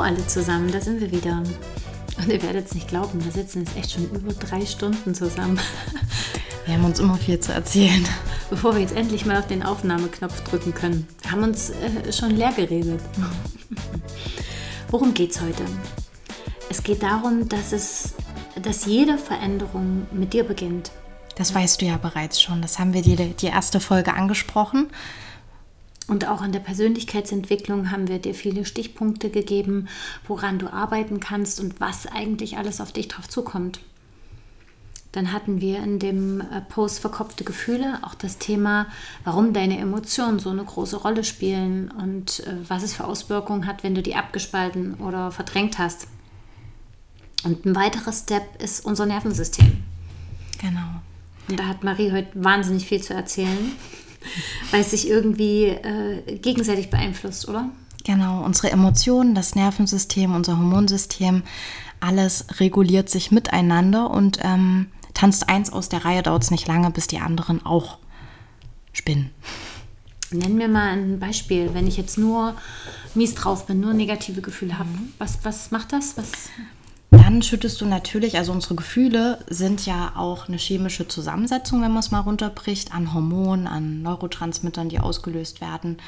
Hallo alle zusammen, da sind wir wieder. Und ihr werdet es nicht glauben, wir sitzen jetzt echt schon über drei Stunden zusammen. Wir haben uns immer viel zu erzählen. Bevor wir jetzt endlich mal auf den Aufnahmeknopf drücken können. Wir haben uns äh, schon leer geredet. Worum geht es heute? Es geht darum, dass, es, dass jede Veränderung mit dir beginnt. Das weißt du ja bereits schon. Das haben wir die, die erste Folge angesprochen. Und auch in der Persönlichkeitsentwicklung haben wir dir viele Stichpunkte gegeben, woran du arbeiten kannst und was eigentlich alles auf dich drauf zukommt. Dann hatten wir in dem äh, Post verkopfte Gefühle auch das Thema, warum deine Emotionen so eine große Rolle spielen und äh, was es für Auswirkungen hat, wenn du die abgespalten oder verdrängt hast. Und ein weiterer Step ist unser Nervensystem. Genau. Und da hat Marie heute wahnsinnig viel zu erzählen weil es sich irgendwie äh, gegenseitig beeinflusst, oder? Genau, unsere Emotionen, das Nervensystem, unser Hormonsystem, alles reguliert sich miteinander und ähm, tanzt eins aus der Reihe, dauert es nicht lange, bis die anderen auch spinnen. Nenn mir mal ein Beispiel, wenn ich jetzt nur mies drauf bin, nur negative Gefühle habe. Mhm. Was, was macht das? Was dann schüttest du natürlich, also unsere Gefühle sind ja auch eine chemische Zusammensetzung, wenn man es mal runterbricht, an Hormonen, an Neurotransmittern, die ausgelöst werden.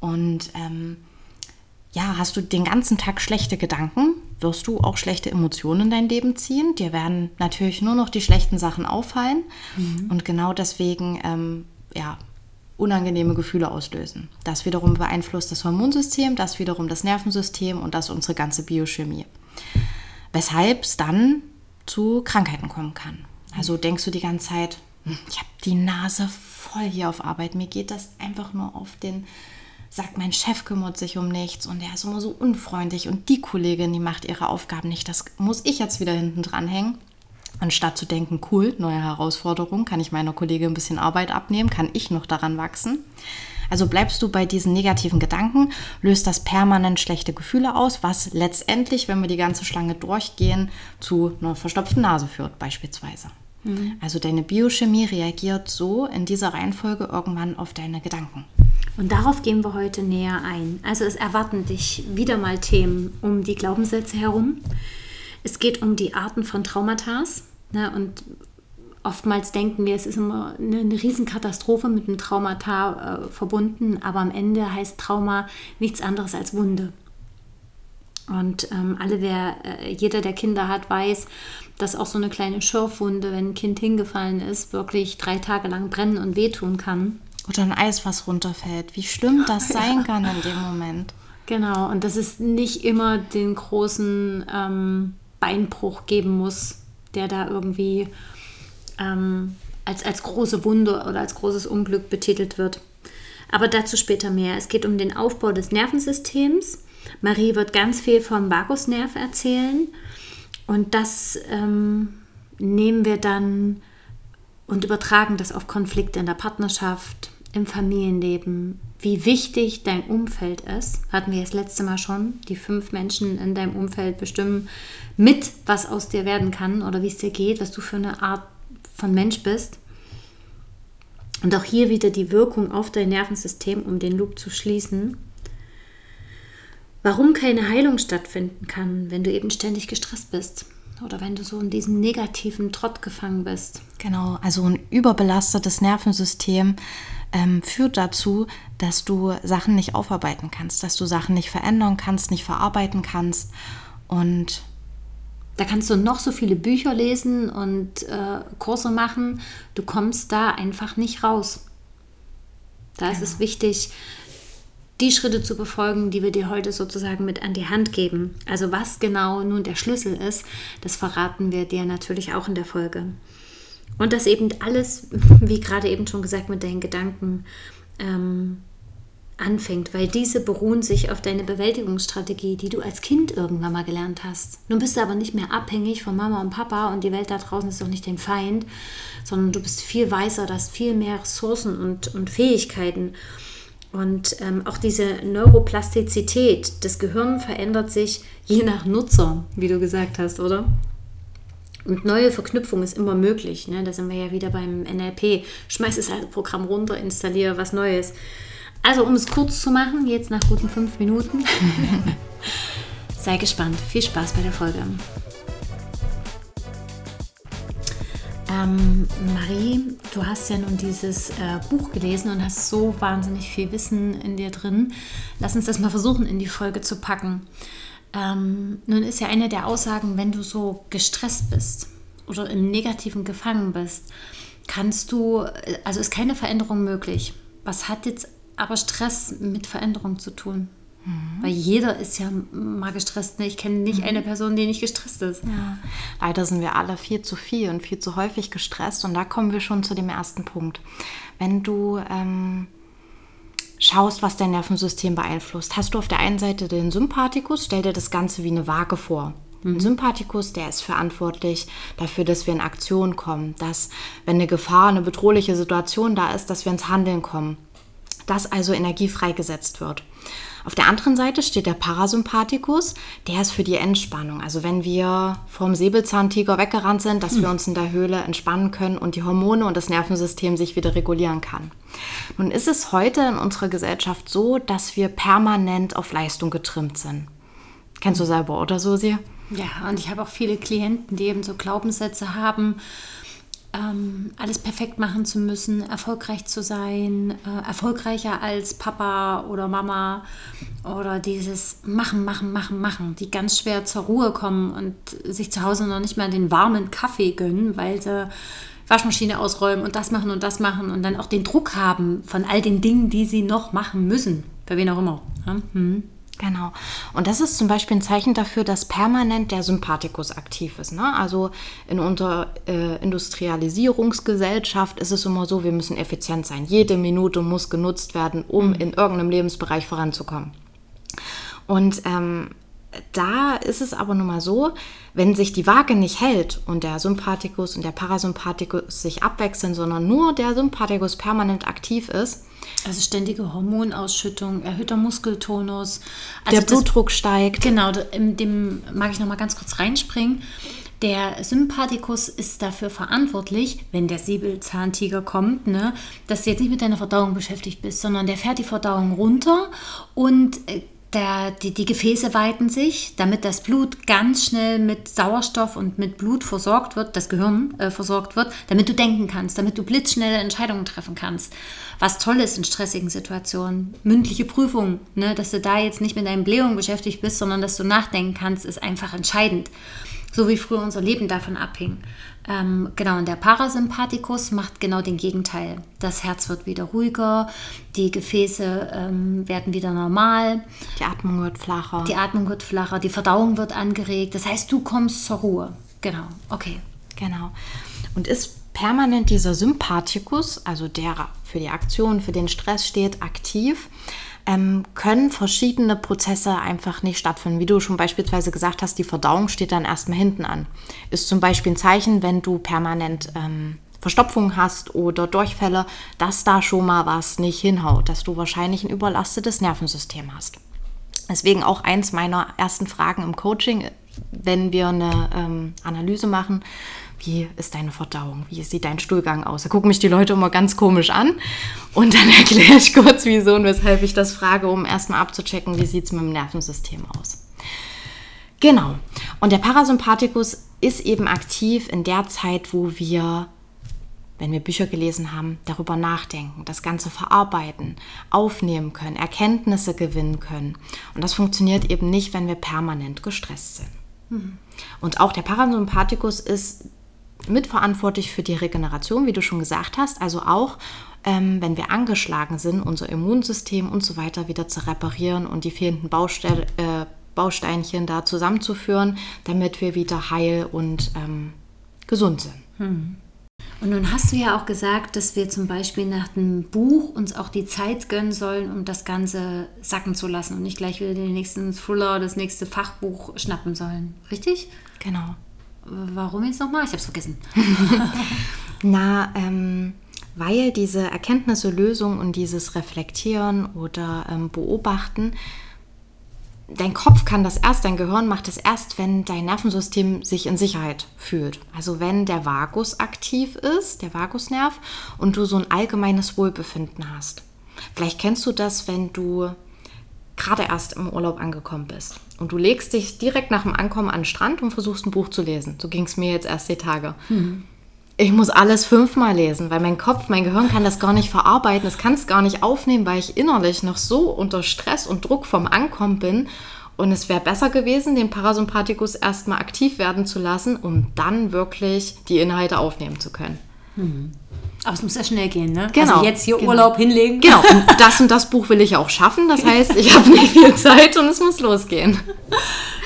Und ähm, ja, hast du den ganzen Tag schlechte Gedanken, wirst du auch schlechte Emotionen in dein Leben ziehen. Dir werden natürlich nur noch die schlechten Sachen auffallen. Mhm. Und genau deswegen, ähm, ja, unangenehme Gefühle auslösen. Das wiederum beeinflusst das Hormonsystem, das wiederum das Nervensystem und das unsere ganze Biochemie weshalb es dann zu Krankheiten kommen kann. Also denkst du die ganze Zeit, hm, ich habe die Nase voll hier auf Arbeit, mir geht das einfach nur auf den sagt, mein Chef kümmert sich um nichts und er ist immer so unfreundlich und die Kollegin, die macht ihre Aufgaben nicht, das muss ich jetzt wieder hinten dran hängen. Anstatt zu denken, cool, neue Herausforderung, kann ich meiner Kollegin ein bisschen Arbeit abnehmen, kann ich noch daran wachsen. Also bleibst du bei diesen negativen Gedanken, löst das permanent schlechte Gefühle aus, was letztendlich, wenn wir die ganze Schlange durchgehen, zu einer verstopften Nase führt beispielsweise. Mhm. Also deine Biochemie reagiert so in dieser Reihenfolge irgendwann auf deine Gedanken. Und darauf gehen wir heute näher ein. Also es erwarten dich wieder mal Themen um die Glaubenssätze herum. Es geht um die Arten von Traumata. Ne, und oftmals denken wir, es ist immer eine, eine Riesenkatastrophe mit einem Traumata äh, verbunden, aber am Ende heißt Trauma nichts anderes als Wunde. Und ähm, alle, wer, äh, jeder, der Kinder hat, weiß, dass auch so eine kleine Schürfwunde, wenn ein Kind hingefallen ist, wirklich drei Tage lang brennen und wehtun kann. Oder ein Eis, was runterfällt. Wie schlimm das sein ja. kann in dem Moment. Genau, und dass es nicht immer den großen ähm, Beinbruch geben muss, der da irgendwie ähm, als, als große Wunde oder als großes Unglück betitelt wird. Aber dazu später mehr. Es geht um den Aufbau des Nervensystems. Marie wird ganz viel vom Vagusnerv erzählen. Und das ähm, nehmen wir dann und übertragen das auf Konflikte in der Partnerschaft, im Familienleben, wie wichtig dein Umfeld ist. Hatten wir das letzte Mal schon. Die fünf Menschen in deinem Umfeld bestimmen mit, was aus dir werden kann oder wie es dir geht, was du für eine Art von Mensch bist. Und auch hier wieder die Wirkung auf dein Nervensystem, um den Loop zu schließen. Warum keine Heilung stattfinden kann, wenn du eben ständig gestresst bist oder wenn du so in diesem negativen Trott gefangen bist. Genau, also ein überbelastetes Nervensystem ähm, führt dazu, dass du Sachen nicht aufarbeiten kannst, dass du Sachen nicht verändern kannst, nicht verarbeiten kannst. Und da kannst du noch so viele Bücher lesen und äh, Kurse machen. Du kommst da einfach nicht raus. Da genau. ist es wichtig, die Schritte zu befolgen, die wir dir heute sozusagen mit an die Hand geben. Also was genau nun der Schlüssel ist, das verraten wir dir natürlich auch in der Folge. Und das eben alles, wie gerade eben schon gesagt, mit deinen Gedanken ähm, anfängt, weil diese beruhen sich auf deine Bewältigungsstrategie, die du als Kind irgendwann mal gelernt hast. Nun bist du aber nicht mehr abhängig von Mama und Papa und die Welt da draußen ist doch nicht dein Feind, sondern du bist viel weiser, du hast viel mehr Ressourcen und, und Fähigkeiten. Und ähm, auch diese Neuroplastizität, das Gehirn verändert sich je nach Nutzer, wie du gesagt hast, oder? Und neue Verknüpfung ist immer möglich. Ne? Da sind wir ja wieder beim NLP. Schmeiß das alte Programm runter, installiere was Neues. Also um es kurz zu machen, jetzt nach guten fünf Minuten. Sei gespannt. Viel Spaß bei der Folge. Ähm, Marie, du hast ja nun dieses äh, Buch gelesen und hast so wahnsinnig viel Wissen in dir drin. Lass uns das mal versuchen, in die Folge zu packen. Ähm, nun ist ja eine der Aussagen, wenn du so gestresst bist oder im Negativen gefangen bist, kannst du, also ist keine Veränderung möglich. Was hat jetzt aber Stress mit Veränderung zu tun? Mhm. Weil jeder ist ja mal gestresst. Ne? Ich kenne nicht mhm. eine Person, die nicht gestresst ist. Ja. Leider sind wir alle viel zu viel und viel zu häufig gestresst. Und da kommen wir schon zu dem ersten Punkt. Wenn du ähm, schaust, was dein Nervensystem beeinflusst, hast du auf der einen Seite den Sympathikus, stell dir das Ganze wie eine Waage vor. Ein mhm. Sympathikus, der ist verantwortlich dafür, dass wir in Aktion kommen, dass, wenn eine Gefahr, eine bedrohliche Situation da ist, dass wir ins Handeln kommen, dass also Energie freigesetzt wird. Auf der anderen Seite steht der Parasympathikus, der ist für die Entspannung. Also wenn wir vom Säbelzahntiger weggerannt sind, dass hm. wir uns in der Höhle entspannen können und die Hormone und das Nervensystem sich wieder regulieren kann. Nun ist es heute in unserer Gesellschaft so, dass wir permanent auf Leistung getrimmt sind. Kennst du selber, oder Susi? Ja, und ich habe auch viele Klienten, die eben so Glaubenssätze haben, ähm, alles perfekt machen zu müssen, erfolgreich zu sein, äh, erfolgreicher als Papa oder Mama oder dieses Machen, Machen, Machen, Machen, die ganz schwer zur Ruhe kommen und sich zu Hause noch nicht mal den warmen Kaffee gönnen, weil sie Waschmaschine ausräumen und das machen und das machen und dann auch den Druck haben von all den Dingen, die sie noch machen müssen, bei wen auch immer. Ja? Hm. Genau. Und das ist zum Beispiel ein Zeichen dafür, dass permanent der Sympathikus aktiv ist. Ne? Also in unserer äh, Industrialisierungsgesellschaft ist es immer so, wir müssen effizient sein. Jede Minute muss genutzt werden, um mhm. in irgendeinem Lebensbereich voranzukommen. Und ähm, da ist es aber nun mal so, wenn sich die Waage nicht hält und der Sympathikus und der Parasympathikus sich abwechseln, sondern nur der Sympathikus permanent aktiv ist, also ständige Hormonausschüttung, erhöhter Muskeltonus. Also der Blutdruck das, steigt. Genau, in dem mag ich noch mal ganz kurz reinspringen. Der Sympathikus ist dafür verantwortlich, wenn der Säbelzahntiger kommt, ne, dass du jetzt nicht mit deiner Verdauung beschäftigt bist, sondern der fährt die Verdauung runter und äh, der, die, die Gefäße weiten sich, damit das Blut ganz schnell mit Sauerstoff und mit Blut versorgt wird, das Gehirn äh, versorgt wird, damit du denken kannst, damit du blitzschnelle Entscheidungen treffen kannst. Was toll ist in stressigen Situationen, mündliche Prüfungen, ne, dass du da jetzt nicht mit deinen Blähungen beschäftigt bist, sondern dass du nachdenken kannst, ist einfach entscheidend. So wie früher unser Leben davon abhing. Ähm, genau, und der Parasympathikus macht genau den Gegenteil. Das Herz wird wieder ruhiger, die Gefäße ähm, werden wieder normal. Die Atmung wird flacher. Die Atmung wird flacher, die Verdauung wird angeregt. Das heißt, du kommst zur Ruhe. Genau, okay. Genau. Und ist permanent dieser Sympathikus, also der für die Aktion, für den Stress steht, aktiv, ähm, können verschiedene Prozesse einfach nicht stattfinden. Wie du schon beispielsweise gesagt hast, die Verdauung steht dann erstmal hinten an. Ist zum Beispiel ein Zeichen, wenn du permanent ähm, Verstopfung hast oder Durchfälle, dass da schon mal was nicht hinhaut, dass du wahrscheinlich ein überlastetes Nervensystem hast. Deswegen auch eins meiner ersten Fragen im Coaching, wenn wir eine ähm, Analyse machen, wie ist deine Verdauung? Wie sieht dein Stuhlgang aus? Da gucken mich die Leute immer ganz komisch an. Und dann erkläre ich kurz, wieso und weshalb ich das frage, um erstmal abzuchecken, wie sieht es mit dem Nervensystem aus. Genau. Und der Parasympathikus ist eben aktiv in der Zeit, wo wir, wenn wir Bücher gelesen haben, darüber nachdenken, das Ganze verarbeiten, aufnehmen können, Erkenntnisse gewinnen können. Und das funktioniert eben nicht, wenn wir permanent gestresst sind. Mhm. Und auch der Parasympathikus ist mitverantwortlich für die Regeneration, wie du schon gesagt hast. Also auch, ähm, wenn wir angeschlagen sind, unser Immunsystem und so weiter wieder zu reparieren und die fehlenden Baustell, äh, Bausteinchen da zusammenzuführen, damit wir wieder heil und ähm, gesund sind. Hm. Und nun hast du ja auch gesagt, dass wir zum Beispiel nach dem Buch uns auch die Zeit gönnen sollen, um das Ganze sacken zu lassen und nicht gleich wieder den nächsten Thriller, das nächste Fachbuch schnappen sollen. Richtig? Genau. Warum jetzt nochmal? Ich habe es vergessen. Na, ähm, weil diese Erkenntnisse, Lösung und dieses Reflektieren oder ähm, Beobachten, dein Kopf kann das erst, dein Gehirn macht es erst, wenn dein Nervensystem sich in Sicherheit fühlt. Also wenn der Vagus aktiv ist, der Vagusnerv, und du so ein allgemeines Wohlbefinden hast. Vielleicht kennst du das, wenn du gerade erst im Urlaub angekommen bist und du legst dich direkt nach dem Ankommen an den Strand und versuchst ein Buch zu lesen. So ging es mir jetzt erst die Tage. Mhm. Ich muss alles fünfmal lesen, weil mein Kopf, mein Gehirn kann das gar nicht verarbeiten, es kann es gar nicht aufnehmen, weil ich innerlich noch so unter Stress und Druck vom Ankommen bin. Und es wäre besser gewesen, den Parasympathikus erstmal aktiv werden zu lassen, um dann wirklich die Inhalte aufnehmen zu können. Mhm. Aber es muss ja schnell gehen, ne? Genau. Also jetzt hier genau. Urlaub hinlegen. Genau. Und das und das Buch will ich auch schaffen. Das heißt, ich habe nicht viel Zeit und es muss losgehen.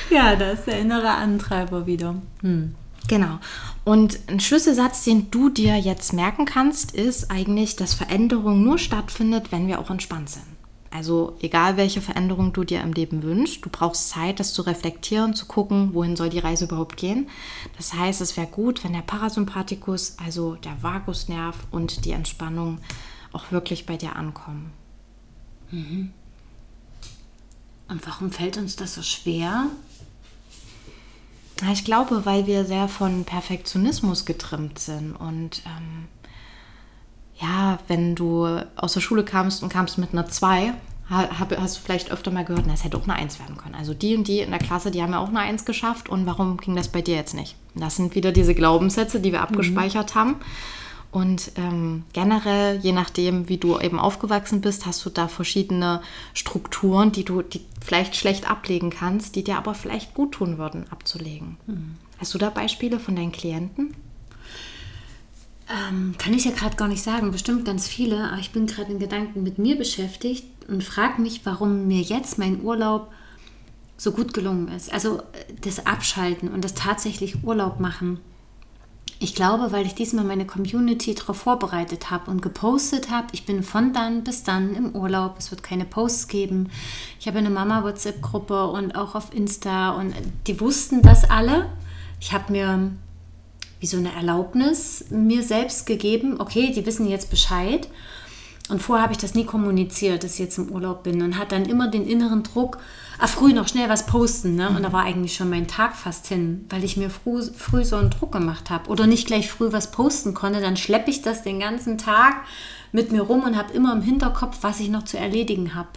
Ja, das ist der innere Antreiber wieder. Hm. Genau. Und ein Schlüsselsatz, den du dir jetzt merken kannst, ist eigentlich, dass Veränderung nur stattfindet, wenn wir auch entspannt sind. Also egal, welche Veränderung du dir im Leben wünschst, du brauchst Zeit, das zu reflektieren, zu gucken, wohin soll die Reise überhaupt gehen. Das heißt, es wäre gut, wenn der Parasympathikus, also der Vagusnerv und die Entspannung auch wirklich bei dir ankommen. Mhm. Und warum fällt uns das so schwer? Ich glaube, weil wir sehr von Perfektionismus getrimmt sind und ähm, ja, wenn du aus der Schule kamst und kamst mit einer 2, hast du vielleicht öfter mal gehört, na, es hätte auch eine 1 werden können. Also die und die in der Klasse, die haben ja auch eine 1 geschafft und warum ging das bei dir jetzt nicht? Das sind wieder diese Glaubenssätze, die wir mhm. abgespeichert mhm. haben. Und ähm, generell, je nachdem, wie du eben aufgewachsen bist, hast du da verschiedene Strukturen, die du die vielleicht schlecht ablegen kannst, die dir aber vielleicht gut tun würden, abzulegen. Mhm. Hast du da Beispiele von deinen Klienten? Ähm, kann ich ja gerade gar nicht sagen, bestimmt ganz viele, aber ich bin gerade in Gedanken mit mir beschäftigt und frage mich, warum mir jetzt mein Urlaub so gut gelungen ist. Also äh, das Abschalten und das tatsächlich Urlaub machen. Ich glaube, weil ich diesmal meine Community darauf vorbereitet habe und gepostet habe, ich bin von dann bis dann im Urlaub, es wird keine Posts geben. Ich habe eine Mama-WhatsApp-Gruppe und auch auf Insta und die wussten das alle. Ich habe mir wie so eine Erlaubnis mir selbst gegeben, okay, die wissen jetzt Bescheid. Und vorher habe ich das nie kommuniziert, dass ich jetzt im Urlaub bin und hat dann immer den inneren Druck, ah, früh noch schnell was posten. Ne? Und da war eigentlich schon mein Tag fast hin, weil ich mir früh, früh so einen Druck gemacht habe oder nicht gleich früh was posten konnte. Dann schleppe ich das den ganzen Tag mit mir rum und habe immer im Hinterkopf, was ich noch zu erledigen habe.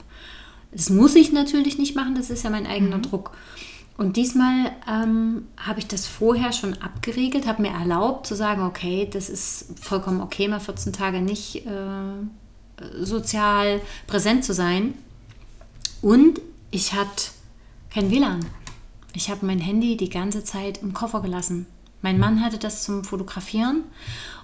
Das muss ich natürlich nicht machen, das ist ja mein eigener mhm. Druck. Und diesmal ähm, habe ich das vorher schon abgeregelt, habe mir erlaubt zu sagen, okay, das ist vollkommen okay, mal 14 Tage nicht äh, sozial präsent zu sein. Und ich hatte kein WLAN. Ich habe mein Handy die ganze Zeit im Koffer gelassen. Mein Mann hatte das zum Fotografieren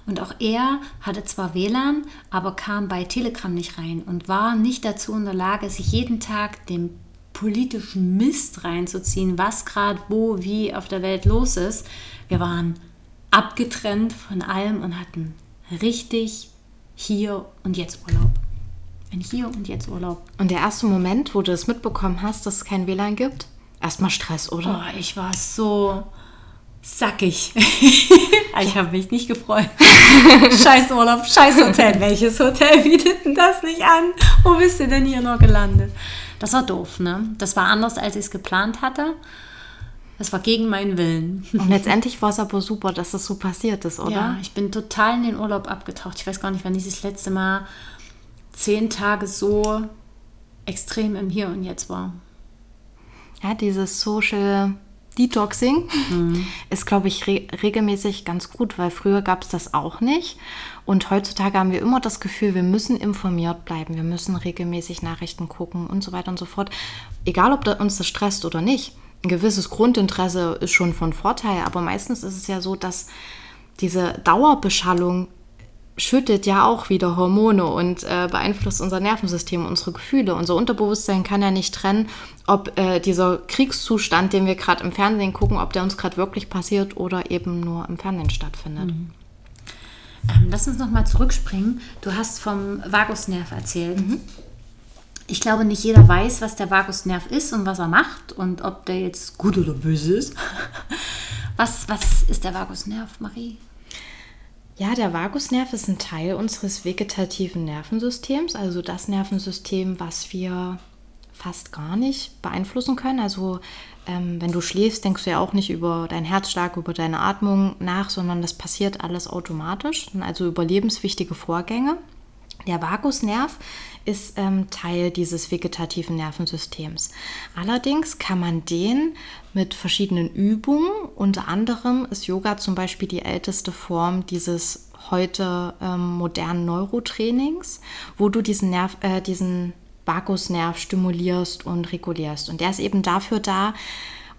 und auch er hatte zwar WLAN, aber kam bei Telegram nicht rein und war nicht dazu in der Lage, sich jeden Tag dem politischen Mist reinzuziehen, was gerade wo, wie auf der Welt los ist. Wir waren abgetrennt von allem und hatten richtig hier und jetzt Urlaub. Ein hier und jetzt Urlaub. Und der erste Moment, wo du es mitbekommen hast, dass es kein WLAN gibt? Erstmal Stress, oder? Oh, ich war so sackig. ich habe mich nicht gefreut. scheiß Urlaub, scheiß Hotel. Welches Hotel bietet denn das nicht an? Wo bist du denn hier noch gelandet? Das war doof, ne? Das war anders, als ich es geplant hatte. Das war gegen meinen Willen. Und letztendlich war es aber super, dass das so passiert ist, oder? Ja, ich bin total in den Urlaub abgetaucht. Ich weiß gar nicht, wann ich das letzte Mal zehn Tage so extrem im Hier und Jetzt war. Ja, dieses Social Detoxing mhm. ist, glaube ich, re regelmäßig ganz gut, weil früher gab es das auch nicht. Und heutzutage haben wir immer das Gefühl, wir müssen informiert bleiben, wir müssen regelmäßig Nachrichten gucken und so weiter und so fort. Egal, ob uns das stresst oder nicht. Ein gewisses Grundinteresse ist schon von Vorteil, aber meistens ist es ja so, dass diese Dauerbeschallung schüttet ja auch wieder Hormone und äh, beeinflusst unser Nervensystem, unsere Gefühle. Unser Unterbewusstsein kann ja nicht trennen, ob äh, dieser Kriegszustand, den wir gerade im Fernsehen gucken, ob der uns gerade wirklich passiert oder eben nur im Fernsehen stattfindet. Mhm. Ähm, lass uns nochmal zurückspringen. Du hast vom Vagusnerv erzählt. Mhm. Ich glaube, nicht jeder weiß, was der Vagusnerv ist und was er macht und ob der jetzt gut oder böse ist. Was, was ist der Vagusnerv, Marie? Ja, der Vagusnerv ist ein Teil unseres vegetativen Nervensystems, also das Nervensystem, was wir fast gar nicht beeinflussen können. Also ähm, wenn du schläfst, denkst du ja auch nicht über deinen Herzschlag, über deine Atmung nach, sondern das passiert alles automatisch. Also überlebenswichtige Vorgänge. Der Vagusnerv ist ähm, Teil dieses vegetativen Nervensystems. Allerdings kann man den mit verschiedenen Übungen, unter anderem ist Yoga zum Beispiel die älteste Form dieses heute ähm, modernen Neurotrainings, wo du diesen Nerv, äh, diesen Vagusnerv stimulierst und regulierst. Und der ist eben dafür da,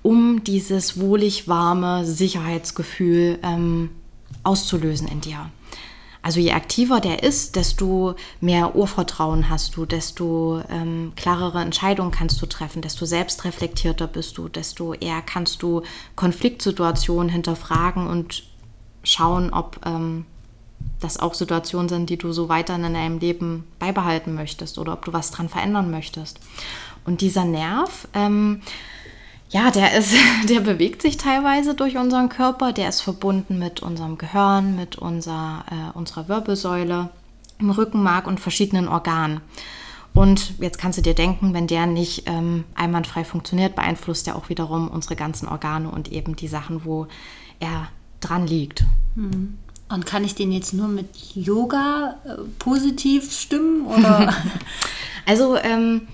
um dieses wohlig warme Sicherheitsgefühl ähm, auszulösen in dir. Also je aktiver der ist, desto mehr Urvertrauen hast du, desto ähm, klarere Entscheidungen kannst du treffen, desto selbstreflektierter bist du, desto eher kannst du Konfliktsituationen hinterfragen und schauen, ob ähm, das auch Situationen sind, die du so weiter in deinem Leben beibehalten möchtest oder ob du was dran verändern möchtest. Und dieser Nerv, ähm, ja, der ist, der bewegt sich teilweise durch unseren Körper, der ist verbunden mit unserem Gehirn, mit unserer, äh, unserer Wirbelsäule, im Rückenmark und verschiedenen Organen. Und jetzt kannst du dir denken, wenn der nicht ähm, einwandfrei funktioniert, beeinflusst er auch wiederum unsere ganzen Organe und eben die Sachen, wo er dran liegt. Mhm. Und kann ich den jetzt nur mit Yoga äh, positiv stimmen? Oder? also ähm,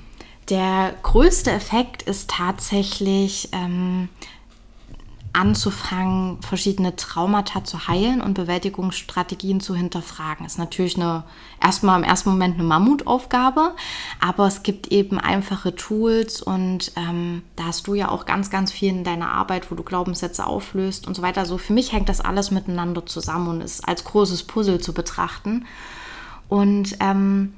der größte Effekt ist tatsächlich ähm, anzufangen, verschiedene Traumata zu heilen und Bewältigungsstrategien zu hinterfragen. Ist natürlich eine, erstmal im ersten Moment eine Mammutaufgabe, aber es gibt eben einfache Tools und ähm, da hast du ja auch ganz, ganz viel in deiner Arbeit, wo du Glaubenssätze auflöst und so weiter. So für mich hängt das alles miteinander zusammen und ist als großes Puzzle zu betrachten. Und ähm,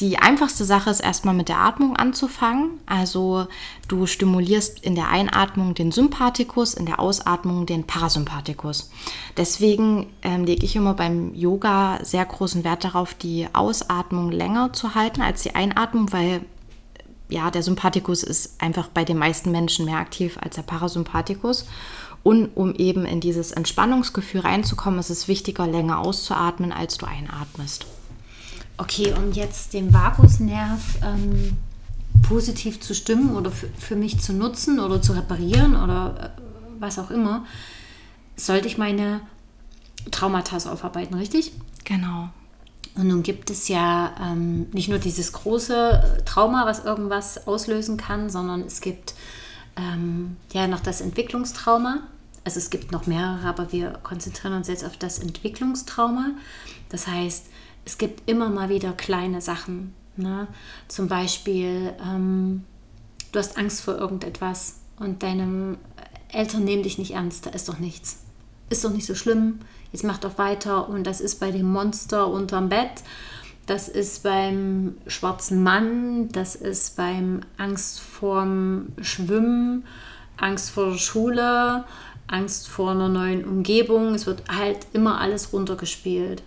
die einfachste Sache ist erstmal mit der Atmung anzufangen. Also du stimulierst in der Einatmung den Sympathikus, in der Ausatmung den Parasympathikus. Deswegen ähm, lege ich immer beim Yoga sehr großen Wert darauf, die Ausatmung länger zu halten als die Einatmung, weil ja, der Sympathikus ist einfach bei den meisten Menschen mehr aktiv als der Parasympathikus. Und um eben in dieses Entspannungsgefühl reinzukommen, ist es wichtiger, länger auszuatmen, als du einatmest. Okay, um jetzt den Vagusnerv ähm, positiv zu stimmen oder für mich zu nutzen oder zu reparieren oder äh, was auch immer, sollte ich meine Traumata aufarbeiten, richtig? Genau. Und nun gibt es ja ähm, nicht nur dieses große Trauma, was irgendwas auslösen kann, sondern es gibt ähm, ja noch das Entwicklungstrauma. Also es gibt noch mehrere, aber wir konzentrieren uns jetzt auf das Entwicklungstrauma. Das heißt, es gibt immer mal wieder kleine Sachen. Ne? Zum Beispiel, ähm, du hast Angst vor irgendetwas und deine Eltern nehmen dich nicht ernst, da ist doch nichts. Ist doch nicht so schlimm, jetzt mach doch weiter. Und das ist bei dem Monster unterm Bett, das ist beim schwarzen Mann, das ist beim Angst vorm Schwimmen, Angst vor der Schule, Angst vor einer neuen Umgebung. Es wird halt immer alles runtergespielt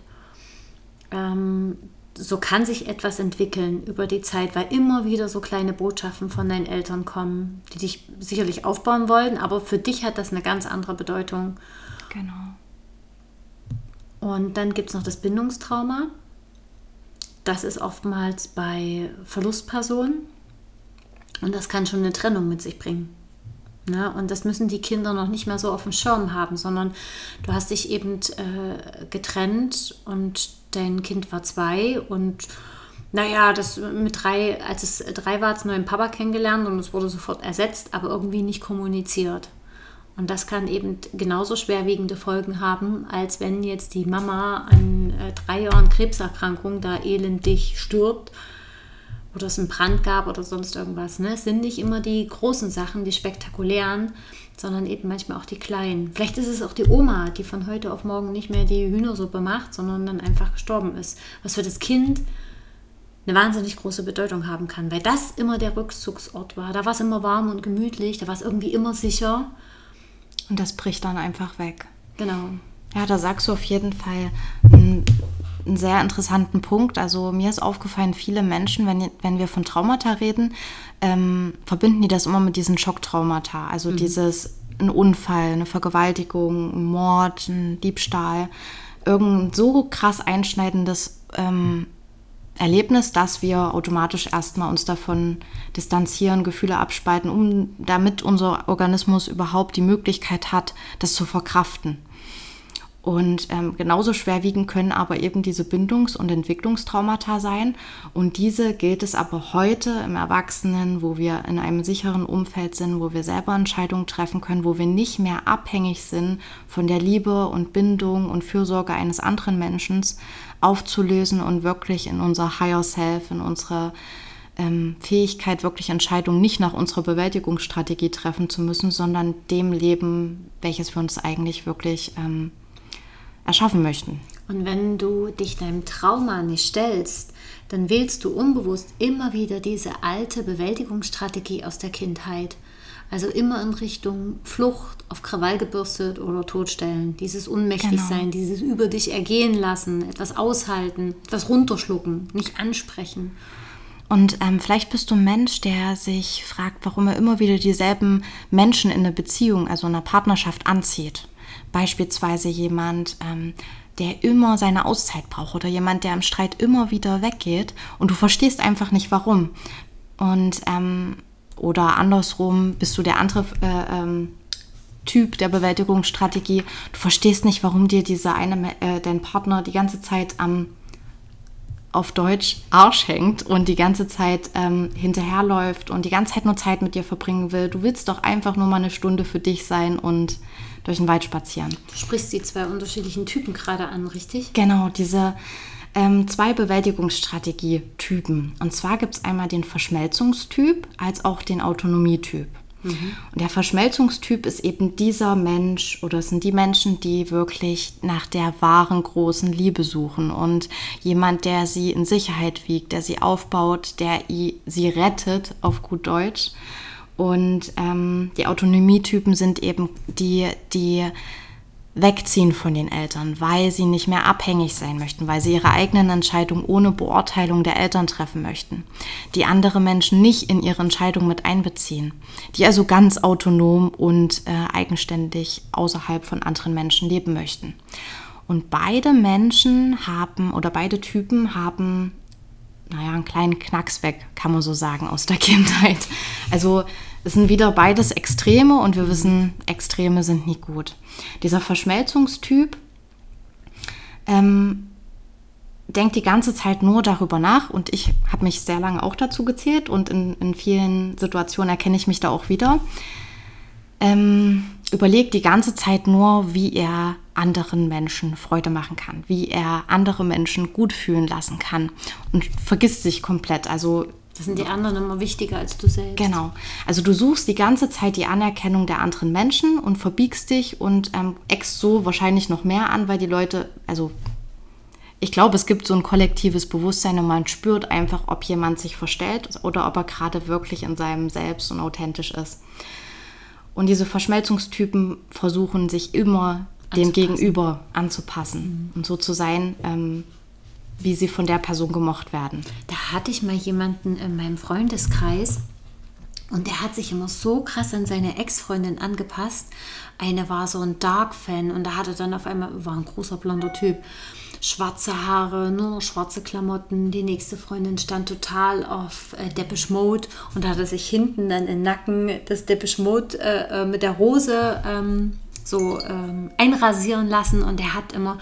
ähm, so kann sich etwas entwickeln über die Zeit, weil immer wieder so kleine Botschaften von deinen Eltern kommen, die dich sicherlich aufbauen wollen, aber für dich hat das eine ganz andere Bedeutung. Genau. Und dann gibt es noch das Bindungstrauma. Das ist oftmals bei Verlustpersonen und das kann schon eine Trennung mit sich bringen. Ne? Und das müssen die Kinder noch nicht mehr so auf dem Schirm haben, sondern du hast dich eben äh, getrennt und dein Kind war zwei und naja, das mit drei, als es drei war, hat es neuen Papa kennengelernt und es wurde sofort ersetzt, aber irgendwie nicht kommuniziert. Und das kann eben genauso schwerwiegende Folgen haben, als wenn jetzt die Mama an äh, drei Jahren Krebserkrankung da elendig stirbt oder es einen Brand gab oder sonst irgendwas. Ne? Es sind nicht immer die großen Sachen, die spektakulären, sondern eben manchmal auch die kleinen. Vielleicht ist es auch die Oma, die von heute auf morgen nicht mehr die Hühnersuppe macht, sondern dann einfach gestorben ist. Was für das Kind eine wahnsinnig große Bedeutung haben kann, weil das immer der Rückzugsort war. Da war es immer warm und gemütlich, da war es irgendwie immer sicher. Und das bricht dann einfach weg. Genau. Ja, da sagst du auf jeden Fall einen, einen, sehr interessanten Punkt. Also mir ist aufgefallen, viele Menschen, wenn, wenn wir von Traumata reden, ähm, verbinden die das immer mit diesen Schocktraumata. Also mhm. dieses ein Unfall, eine Vergewaltigung, ein Mord, ein Diebstahl, irgendein so krass einschneidendes ähm, Erlebnis, dass wir automatisch erstmal uns davon distanzieren, Gefühle abspalten, um damit unser Organismus überhaupt die Möglichkeit hat, das zu verkraften. Und ähm, genauso schwerwiegend können aber eben diese Bindungs- und Entwicklungstraumata sein. Und diese gilt es aber heute im Erwachsenen, wo wir in einem sicheren Umfeld sind, wo wir selber Entscheidungen treffen können, wo wir nicht mehr abhängig sind von der Liebe und Bindung und Fürsorge eines anderen Menschen, aufzulösen und wirklich in unser Higher Self, in unsere ähm, Fähigkeit, wirklich Entscheidungen nicht nach unserer Bewältigungsstrategie treffen zu müssen, sondern dem Leben, welches wir uns eigentlich wirklich ähm, erschaffen möchten. Und wenn du dich deinem Trauma nicht stellst, dann wählst du unbewusst immer wieder diese alte Bewältigungsstrategie aus der Kindheit. Also immer in Richtung Flucht, auf Krawall gebürstet oder Todstellen. Dieses Unmächtigsein, genau. dieses über dich ergehen lassen, etwas aushalten, etwas runterschlucken, nicht ansprechen. Und ähm, vielleicht bist du ein Mensch, der sich fragt, warum er immer wieder dieselben Menschen in einer Beziehung, also in einer Partnerschaft anzieht. Beispielsweise jemand, ähm, der immer seine Auszeit braucht oder jemand, der im Streit immer wieder weggeht und du verstehst einfach nicht warum. Und ähm, oder andersrum bist du der andere äh, ähm, Typ der Bewältigungsstrategie. Du verstehst nicht, warum dir dieser eine, äh, dein Partner die ganze Zeit am auf Deutsch Arsch hängt und die ganze Zeit ähm, hinterherläuft und die ganze Zeit nur Zeit mit dir verbringen will. Du willst doch einfach nur mal eine Stunde für dich sein und durch den Wald spazieren. Du sprichst die zwei unterschiedlichen Typen gerade an, richtig? Genau, diese ähm, zwei Bewältigungsstrategie-Typen. Und zwar gibt es einmal den Verschmelzungstyp als auch den Autonomietyp. Mhm. Und der Verschmelzungstyp ist eben dieser Mensch oder es sind die Menschen, die wirklich nach der wahren großen Liebe suchen und jemand, der sie in Sicherheit wiegt, der sie aufbaut, der sie rettet, auf gut Deutsch und ähm, die Autonomietypen sind eben die, die wegziehen von den Eltern, weil sie nicht mehr abhängig sein möchten, weil sie ihre eigenen Entscheidungen ohne Beurteilung der Eltern treffen möchten, die andere Menschen nicht in ihre Entscheidungen mit einbeziehen, die also ganz autonom und äh, eigenständig außerhalb von anderen Menschen leben möchten. Und beide Menschen haben oder beide Typen haben naja, einen kleinen Knacks weg, kann man so sagen, aus der Kindheit. Also es sind wieder beides Extreme und wir wissen, Extreme sind nie gut. Dieser Verschmelzungstyp ähm, denkt die ganze Zeit nur darüber nach und ich habe mich sehr lange auch dazu gezählt und in, in vielen Situationen erkenne ich mich da auch wieder. Ähm, überlegt die ganze Zeit nur, wie er anderen Menschen Freude machen kann, wie er andere Menschen gut fühlen lassen kann und vergisst sich komplett. Also das sind die anderen immer wichtiger als du selbst. Genau. Also du suchst die ganze Zeit die Anerkennung der anderen Menschen und verbiegst dich und ähm, eckst so wahrscheinlich noch mehr an, weil die Leute, also ich glaube, es gibt so ein kollektives Bewusstsein und man spürt einfach, ob jemand sich verstellt oder ob er gerade wirklich in seinem Selbst und authentisch ist. Und diese Verschmelzungstypen versuchen sich immer dem Gegenüber anzupassen mhm. und so zu sein, ähm, wie sie von der Person gemocht werden. Da hatte ich mal jemanden in meinem Freundeskreis und der hat sich immer so krass an seine Ex-Freundin angepasst. Eine war so ein Dark-Fan und da hatte dann auf einmal, war ein großer blonder Typ, schwarze Haare, nur noch schwarze Klamotten. Die nächste Freundin stand total auf äh, Depeche Mode und da hat er sich hinten dann im Nacken das Depeche Mode äh, äh mit der Rose ähm, so ähm, einrasieren lassen und er hat immer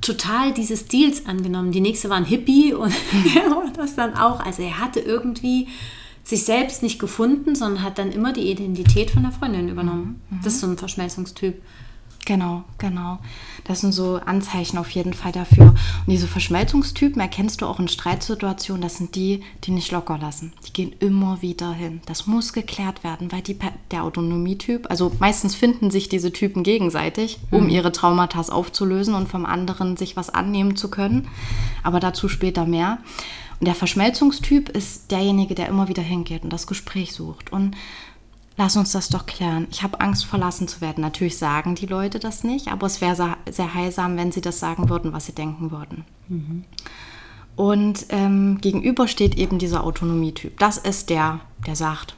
total diese Stils angenommen. Die nächste war ein Hippie und das dann auch. Also er hatte irgendwie sich selbst nicht gefunden, sondern hat dann immer die Identität von der Freundin übernommen. Mhm. Das ist so ein Verschmelzungstyp. Genau, genau. Das sind so Anzeichen auf jeden Fall dafür. Und diese Verschmelzungstypen erkennst du auch in Streitsituationen. Das sind die, die nicht locker lassen. Die gehen immer wieder hin. Das muss geklärt werden, weil die, der Autonomietyp, also meistens finden sich diese Typen gegenseitig, um mhm. ihre Traumata aufzulösen und vom anderen sich was annehmen zu können. Aber dazu später mehr. Und der Verschmelzungstyp ist derjenige, der immer wieder hingeht und das Gespräch sucht. Und lass uns das doch klären. Ich habe Angst, verlassen zu werden. Natürlich sagen die Leute das nicht, aber es wäre sehr heilsam, wenn sie das sagen würden, was sie denken würden. Mhm. Und ähm, gegenüber steht eben dieser Autonomietyp. Das ist der, der sagt,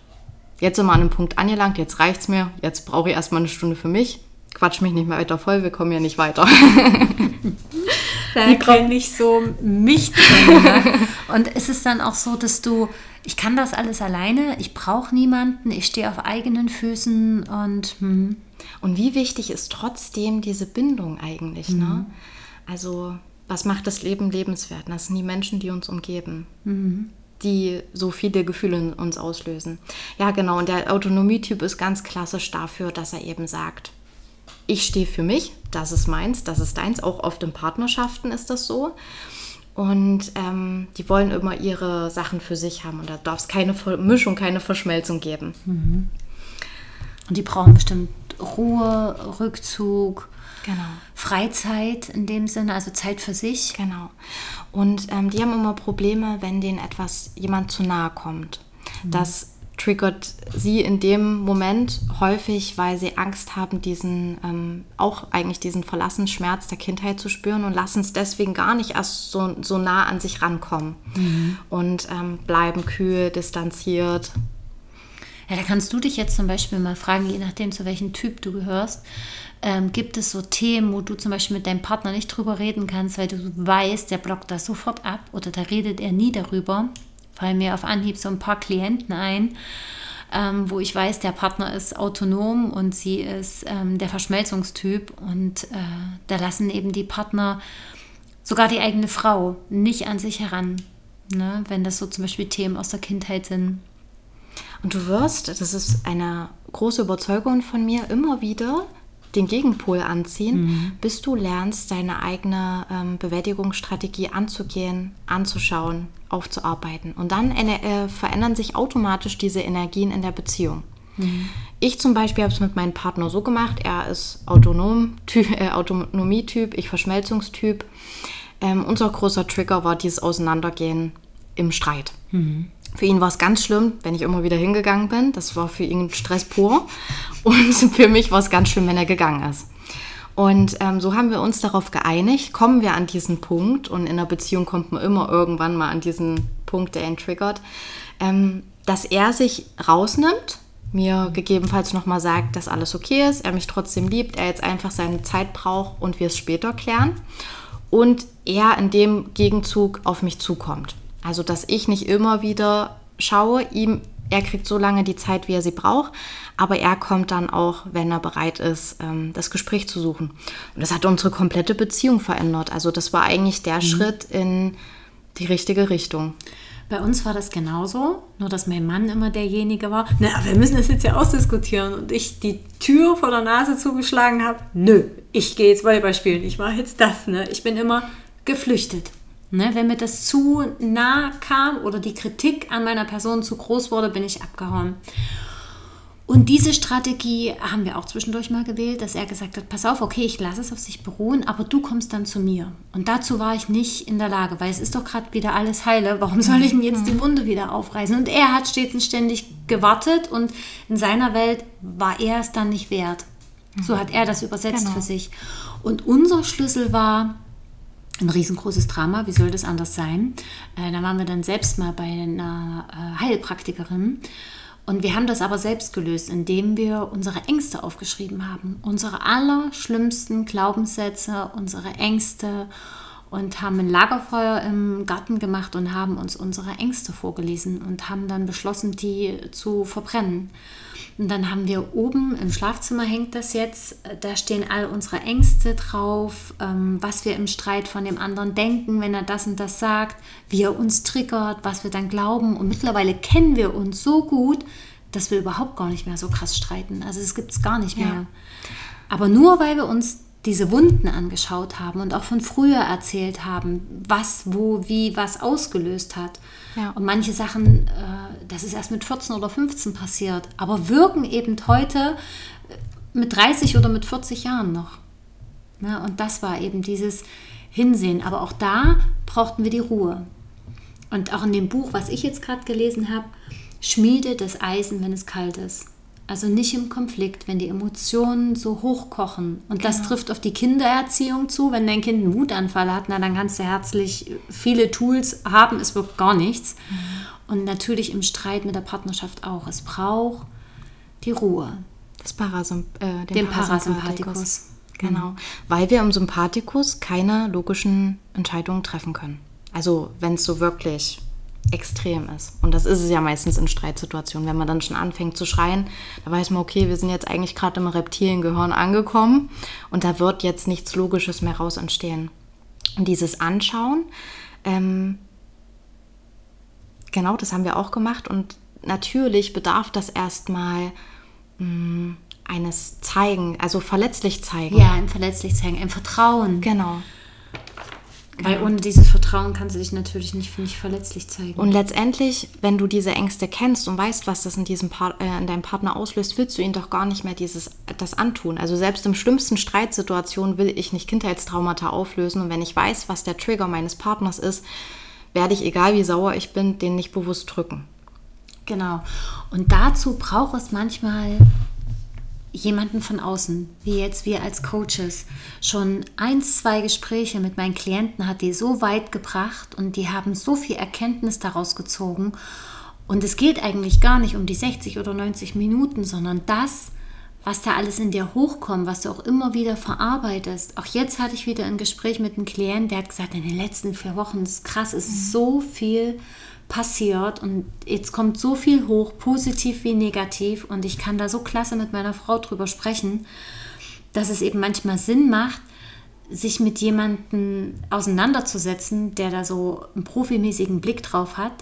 jetzt sind wir an einem Punkt angelangt, jetzt reicht's mir, jetzt brauche ich erstmal eine Stunde für mich. Quatsch mich nicht mehr weiter voll, wir kommen ja nicht weiter. da kenne ich so mich drin. Ne? Und ist es dann auch so, dass du, ich kann das alles alleine, ich brauche niemanden, ich stehe auf eigenen Füßen und. Hm. Und wie wichtig ist trotzdem diese Bindung eigentlich? Ne? Mhm. Ne? Also, was macht das Leben lebenswert? Das sind die Menschen, die uns umgeben. Mhm die so viele Gefühle in uns auslösen. Ja, genau. Und der Autonomietyp ist ganz klassisch dafür, dass er eben sagt, ich stehe für mich, das ist meins, das ist deins. Auch oft in Partnerschaften ist das so. Und ähm, die wollen immer ihre Sachen für sich haben. Und da darf es keine Mischung, keine Verschmelzung geben. Mhm. Und die brauchen bestimmt Ruhe, Rückzug, genau. Freizeit in dem Sinne, also Zeit für sich. Genau. Und ähm, die haben immer Probleme, wenn denen etwas jemand zu nahe kommt. Mhm. Dass triggert sie in dem Moment häufig, weil sie Angst haben, diesen ähm, auch eigentlich diesen Verlassensschmerz der Kindheit zu spüren und lassen es deswegen gar nicht erst so, so nah an sich rankommen mhm. und ähm, bleiben kühl, distanziert. Ja, da kannst du dich jetzt zum Beispiel mal fragen, je nachdem, zu welchem Typ du gehörst, ähm, gibt es so Themen, wo du zum Beispiel mit deinem Partner nicht drüber reden kannst, weil du weißt, der blockt das sofort ab oder da redet er nie darüber fallen mir auf Anhieb so ein paar Klienten ein, ähm, wo ich weiß, der Partner ist autonom und sie ist ähm, der Verschmelzungstyp und äh, da lassen eben die Partner, sogar die eigene Frau, nicht an sich heran, ne? wenn das so zum Beispiel Themen aus der Kindheit sind. Und du wirst, das ist eine große Überzeugung von mir, immer wieder den Gegenpol anziehen, mhm. bis du lernst, deine eigene ähm, Bewältigungsstrategie anzugehen, anzuschauen, aufzuarbeiten. Und dann äh, verändern sich automatisch diese Energien in der Beziehung. Mhm. Ich zum Beispiel habe es mit meinem Partner so gemacht, er ist Autonom, äh, Autonomietyp, ich Verschmelzungstyp. Ähm, unser großer Trigger war dieses Auseinandergehen im Streit. Mhm. Für ihn war es ganz schlimm, wenn ich immer wieder hingegangen bin. Das war für ihn Stress pur. Und für mich war es ganz schlimm, wenn er gegangen ist. Und ähm, so haben wir uns darauf geeinigt, kommen wir an diesen Punkt, und in einer Beziehung kommt man immer irgendwann mal an diesen Punkt, der ihn triggert, ähm, dass er sich rausnimmt, mir gegebenenfalls nochmal sagt, dass alles okay ist, er mich trotzdem liebt, er jetzt einfach seine Zeit braucht und wir es später klären. Und er in dem Gegenzug auf mich zukommt. Also, dass ich nicht immer wieder schaue, ihm, er kriegt so lange die Zeit, wie er sie braucht, aber er kommt dann auch, wenn er bereit ist, ähm, das Gespräch zu suchen. Und das hat unsere komplette Beziehung verändert. Also, das war eigentlich der mhm. Schritt in die richtige Richtung. Bei uns war das genauso, nur dass mein Mann immer derjenige war. Na, wir müssen das jetzt ja ausdiskutieren. Und ich die Tür vor der Nase zugeschlagen habe. Nö, ich gehe jetzt Volleyball spielen. Ich mache jetzt das. Ne? Ich bin immer geflüchtet. Ne, wenn mir das zu nah kam oder die Kritik an meiner Person zu groß wurde, bin ich abgehauen. Und diese Strategie haben wir auch zwischendurch mal gewählt, dass er gesagt hat, pass auf, okay, ich lasse es auf sich beruhen, aber du kommst dann zu mir. Und dazu war ich nicht in der Lage, weil es ist doch gerade wieder alles heile. Warum soll ich denn jetzt die Wunde wieder aufreißen? Und er hat stets und ständig gewartet und in seiner Welt war er es dann nicht wert. So hat er das übersetzt genau. für sich. Und unser Schlüssel war, ein riesengroßes Drama, wie soll das anders sein? Äh, da waren wir dann selbst mal bei einer äh, Heilpraktikerin und wir haben das aber selbst gelöst, indem wir unsere Ängste aufgeschrieben haben. Unsere allerschlimmsten Glaubenssätze, unsere Ängste und haben ein Lagerfeuer im Garten gemacht und haben uns unsere Ängste vorgelesen und haben dann beschlossen, die zu verbrennen. Und dann haben wir oben im Schlafzimmer hängt das jetzt, da stehen all unsere Ängste drauf, ähm, was wir im Streit von dem anderen denken, wenn er das und das sagt, wie er uns triggert, was wir dann glauben. Und mittlerweile kennen wir uns so gut, dass wir überhaupt gar nicht mehr so krass streiten. Also es gibt es gar nicht mehr. Ja. Aber nur weil wir uns diese Wunden angeschaut haben und auch von früher erzählt haben, was, wo, wie, was ausgelöst hat. Ja. Und manche Sachen, äh, das ist erst mit 14 oder 15 passiert, aber wirken eben heute äh, mit 30 oder mit 40 Jahren noch. Ja, und das war eben dieses Hinsehen. Aber auch da brauchten wir die Ruhe. Und auch in dem Buch, was ich jetzt gerade gelesen habe, schmiede das Eisen, wenn es kalt ist. Also nicht im Konflikt, wenn die Emotionen so hochkochen. Und genau. das trifft auf die Kindererziehung zu. Wenn dein Kind einen Wutanfall hat, na, dann kannst du herzlich viele Tools haben, es wirkt gar nichts. Mhm. Und natürlich im Streit mit der Partnerschaft auch. Es braucht die Ruhe. Das Parasymp äh, den, den Parasympathikus. Parasympathikus. Genau, mhm. weil wir im Sympathikus keine logischen Entscheidungen treffen können. Also wenn es so wirklich extrem ist. Und das ist es ja meistens in Streitsituationen. Wenn man dann schon anfängt zu schreien, da weiß man, okay, wir sind jetzt eigentlich gerade im Reptiliengehirn angekommen und da wird jetzt nichts Logisches mehr raus entstehen. Und dieses Anschauen, ähm, genau, das haben wir auch gemacht. Und natürlich bedarf das erstmal mm, eines Zeigen, also verletzlich zeigen. Ja, ein verletzlich zeigen, ein Vertrauen. Genau. Weil ohne dieses Vertrauen kannst du dich natürlich nicht, finde ich, verletzlich zeigen. Und letztendlich, wenn du diese Ängste kennst und weißt, was das in, diesem Par äh, in deinem Partner auslöst, willst du ihn doch gar nicht mehr dieses, das antun. Also selbst im schlimmsten Streitsituation will ich nicht Kindheitstraumata auflösen. Und wenn ich weiß, was der Trigger meines Partners ist, werde ich, egal wie sauer ich bin, den nicht bewusst drücken. Genau. Und dazu braucht es manchmal jemanden von außen, wie jetzt wir als Coaches, schon ein, zwei Gespräche mit meinen Klienten hat die so weit gebracht und die haben so viel Erkenntnis daraus gezogen. Und es geht eigentlich gar nicht um die 60 oder 90 Minuten, sondern das, was da alles in dir hochkommt, was du auch immer wieder verarbeitest. Auch jetzt hatte ich wieder ein Gespräch mit einem Klienten, der hat gesagt, in den letzten vier Wochen ist krass, es ist so viel passiert und jetzt kommt so viel hoch, positiv wie negativ und ich kann da so klasse mit meiner Frau drüber sprechen, dass es eben manchmal Sinn macht, sich mit jemandem auseinanderzusetzen, der da so einen profimäßigen Blick drauf hat,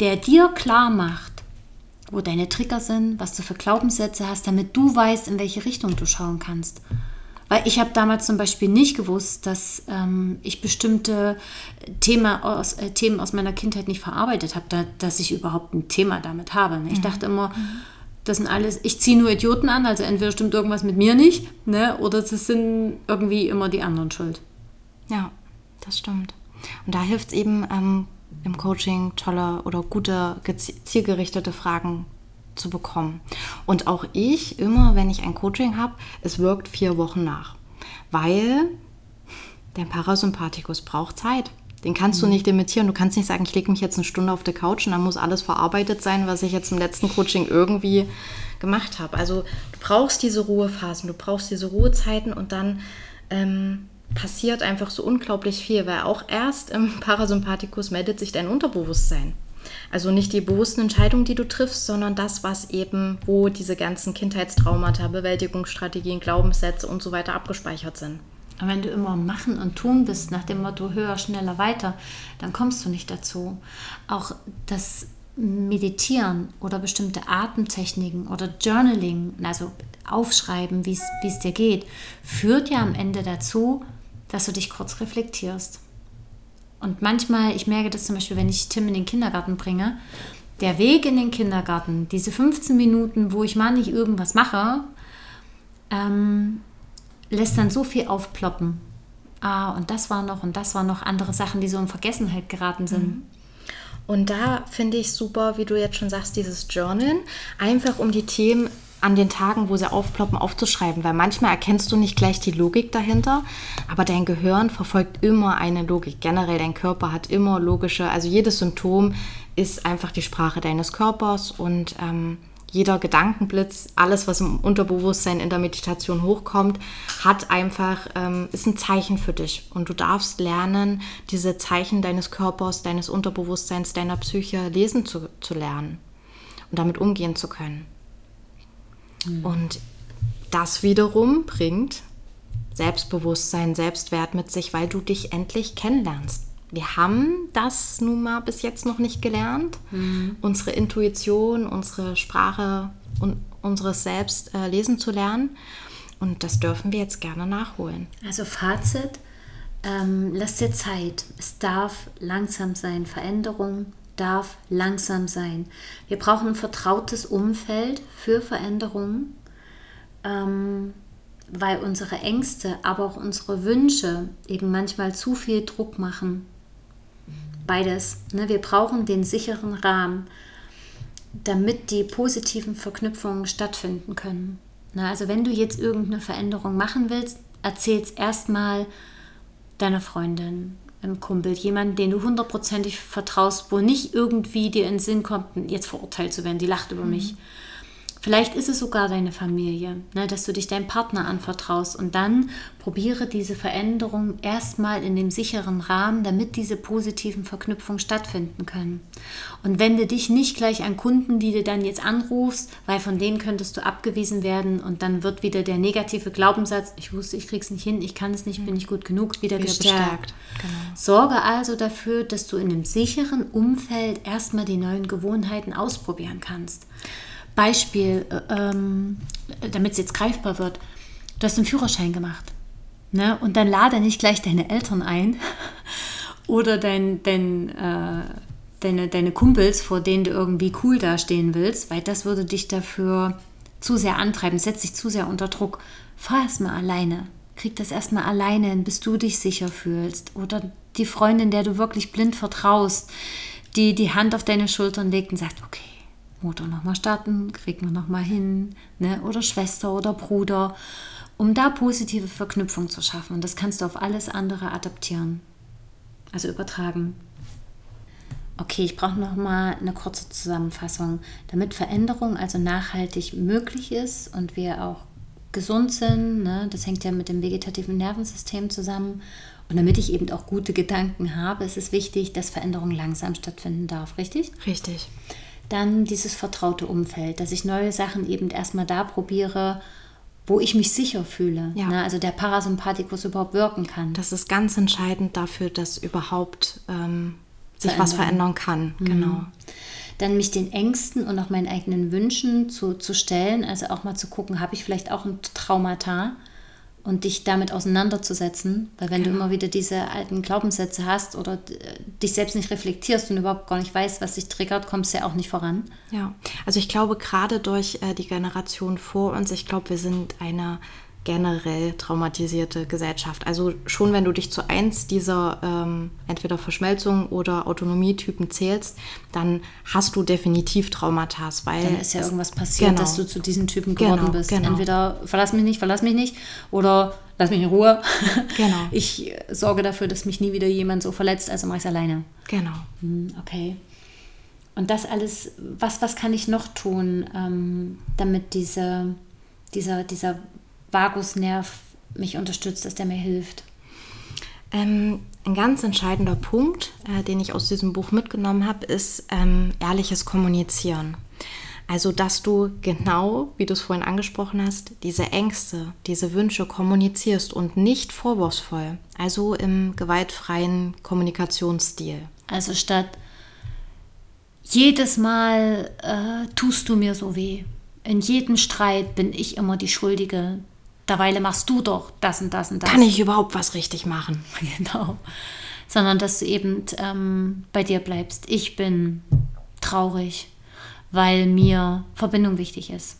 der dir klar macht, wo deine Trigger sind, was du für Glaubenssätze hast, damit du weißt, in welche Richtung du schauen kannst. Weil ich habe damals zum Beispiel nicht gewusst, dass ähm, ich bestimmte Thema aus, äh, Themen aus meiner Kindheit nicht verarbeitet habe, da, dass ich überhaupt ein Thema damit habe. Ne? Ich mhm. dachte immer, das sind alles, ich ziehe nur Idioten an, also entweder stimmt irgendwas mit mir nicht, ne? oder es sind irgendwie immer die anderen schuld. Ja, das stimmt. Und da hilft es eben ähm, im Coaching tolle oder gute, zielgerichtete Fragen zu bekommen. Und auch ich, immer wenn ich ein Coaching habe, es wirkt vier Wochen nach. Weil der Parasympathikus braucht Zeit. Den kannst du mhm. nicht imitieren. Du kannst nicht sagen, ich lege mich jetzt eine Stunde auf der Couch und dann muss alles verarbeitet sein, was ich jetzt im letzten Coaching irgendwie gemacht habe. Also du brauchst diese Ruhephasen, du brauchst diese Ruhezeiten und dann ähm, passiert einfach so unglaublich viel, weil auch erst im Parasympathikus meldet sich dein Unterbewusstsein. Also nicht die bewussten Entscheidungen, die du triffst, sondern das, was eben, wo diese ganzen Kindheitstraumata, Bewältigungsstrategien, Glaubenssätze und so weiter abgespeichert sind. Und wenn du immer machen und tun bist, nach dem Motto höher, schneller, weiter, dann kommst du nicht dazu. Auch das Meditieren oder bestimmte Atemtechniken oder Journaling, also aufschreiben, wie es dir geht, führt ja am Ende dazu, dass du dich kurz reflektierst. Und manchmal, ich merke das zum Beispiel, wenn ich Tim in den Kindergarten bringe, der Weg in den Kindergarten, diese 15 Minuten, wo ich mal nicht irgendwas mache, ähm, lässt dann so viel aufploppen. Ah, und das war noch und das war noch andere Sachen, die so in Vergessenheit geraten sind. Mhm. Und da finde ich super, wie du jetzt schon sagst, dieses Journalen, einfach um die Themen an den Tagen, wo sie aufploppen, aufzuschreiben, weil manchmal erkennst du nicht gleich die Logik dahinter, aber dein Gehirn verfolgt immer eine Logik. Generell dein Körper hat immer logische, also jedes Symptom ist einfach die Sprache deines Körpers und ähm, jeder Gedankenblitz, alles, was im Unterbewusstsein in der Meditation hochkommt, hat einfach, ähm, ist ein Zeichen für dich. Und du darfst lernen, diese Zeichen deines Körpers, deines Unterbewusstseins, deiner Psyche lesen zu, zu lernen und damit umgehen zu können. Mhm. Und das wiederum bringt Selbstbewusstsein, Selbstwert mit sich, weil du dich endlich kennenlernst. Wir haben das nun mal bis jetzt noch nicht gelernt. Mhm. Unsere Intuition, unsere Sprache und unseres Selbst äh, lesen zu lernen. Und das dürfen wir jetzt gerne nachholen. Also Fazit, ähm, lass dir Zeit. Es darf langsam sein. Veränderung darf langsam sein. Wir brauchen ein vertrautes Umfeld für Veränderungen, ähm, weil unsere Ängste, aber auch unsere Wünsche eben manchmal zu viel Druck machen. Beides. Ne? Wir brauchen den sicheren Rahmen, damit die positiven Verknüpfungen stattfinden können. Na, also wenn du jetzt irgendeine Veränderung machen willst, erzähl es erstmal deiner Freundin, einem Kumpel, jemand, den du hundertprozentig vertraust, wo nicht irgendwie dir in den Sinn kommt, jetzt verurteilt zu werden, die lacht über mhm. mich. Vielleicht ist es sogar deine Familie, ne, dass du dich deinem Partner anvertraust und dann probiere diese Veränderung erstmal in dem sicheren Rahmen, damit diese positiven Verknüpfungen stattfinden können. Und wende dich nicht gleich an Kunden, die du dann jetzt anrufst, weil von denen könntest du abgewiesen werden und dann wird wieder der negative Glaubenssatz, ich wusste, ich krieg's nicht hin, ich kann es nicht, bin nicht gut genug, wieder, wieder gestärkt. Genau. Sorge also dafür, dass du in einem sicheren Umfeld erstmal die neuen Gewohnheiten ausprobieren kannst. Beispiel, äh, ähm, damit es jetzt greifbar wird, du hast einen Führerschein gemacht. Ne? Und dann lade nicht gleich deine Eltern ein oder dein, dein, äh, deine, deine Kumpels, vor denen du irgendwie cool dastehen willst, weil das würde dich dafür zu sehr antreiben, setzt dich zu sehr unter Druck. Fahr erstmal alleine. Krieg das erstmal alleine hin, bis du dich sicher fühlst. Oder die Freundin, der du wirklich blind vertraust, die die Hand auf deine Schultern legt und sagt, okay, Motor nochmal starten, kriegen wir nochmal hin, ne? oder Schwester oder Bruder, um da positive Verknüpfung zu schaffen. Und das kannst du auf alles andere adaptieren, also übertragen. Okay, ich brauche nochmal eine kurze Zusammenfassung. Damit Veränderung also nachhaltig möglich ist und wir auch gesund sind, ne? das hängt ja mit dem vegetativen Nervensystem zusammen. Und damit ich eben auch gute Gedanken habe, ist es wichtig, dass Veränderung langsam stattfinden darf, richtig? Richtig. Dann dieses vertraute Umfeld, dass ich neue Sachen eben erstmal da probiere, wo ich mich sicher fühle. Ja. Ne? Also der Parasympathikus überhaupt wirken kann. Das ist ganz entscheidend dafür, dass überhaupt ähm, sich Verändern. was verändern kann. Mhm. Genau. Dann mich den Ängsten und auch meinen eigenen Wünschen zu, zu stellen, also auch mal zu gucken, habe ich vielleicht auch ein Traumata? Und dich damit auseinanderzusetzen. Weil wenn genau. du immer wieder diese alten Glaubenssätze hast oder dich selbst nicht reflektierst und überhaupt gar nicht weißt, was dich triggert, kommst du ja auch nicht voran. Ja, also ich glaube gerade durch äh, die Generation vor uns, ich glaube, wir sind eine generell traumatisierte Gesellschaft. Also schon wenn du dich zu eins dieser ähm, entweder Verschmelzung oder Autonomietypen zählst, dann hast du definitiv Traumata, weil dann ist ja irgendwas passiert, genau. dass du zu diesen Typen geworden genau, bist. Genau. Entweder verlass mich nicht, verlass mich nicht oder lass mich in Ruhe. Genau. Ich sorge dafür, dass mich nie wieder jemand so verletzt, also mache ich es alleine. Genau. Hm, okay. Und das alles, was, was kann ich noch tun, ähm, damit diese, dieser, dieser Vagusnerv mich unterstützt, dass der mir hilft? Ähm, ein ganz entscheidender Punkt, äh, den ich aus diesem Buch mitgenommen habe, ist ähm, ehrliches Kommunizieren. Also, dass du genau, wie du es vorhin angesprochen hast, diese Ängste, diese Wünsche kommunizierst und nicht vorwurfsvoll, also im gewaltfreien Kommunikationsstil. Also statt jedes Mal äh, tust du mir so weh. In jedem Streit bin ich immer die Schuldige. Derweile machst du doch das und das und das. Kann ich überhaupt was richtig machen? Genau. Sondern dass du eben ähm, bei dir bleibst. Ich bin traurig, weil mir Verbindung wichtig ist.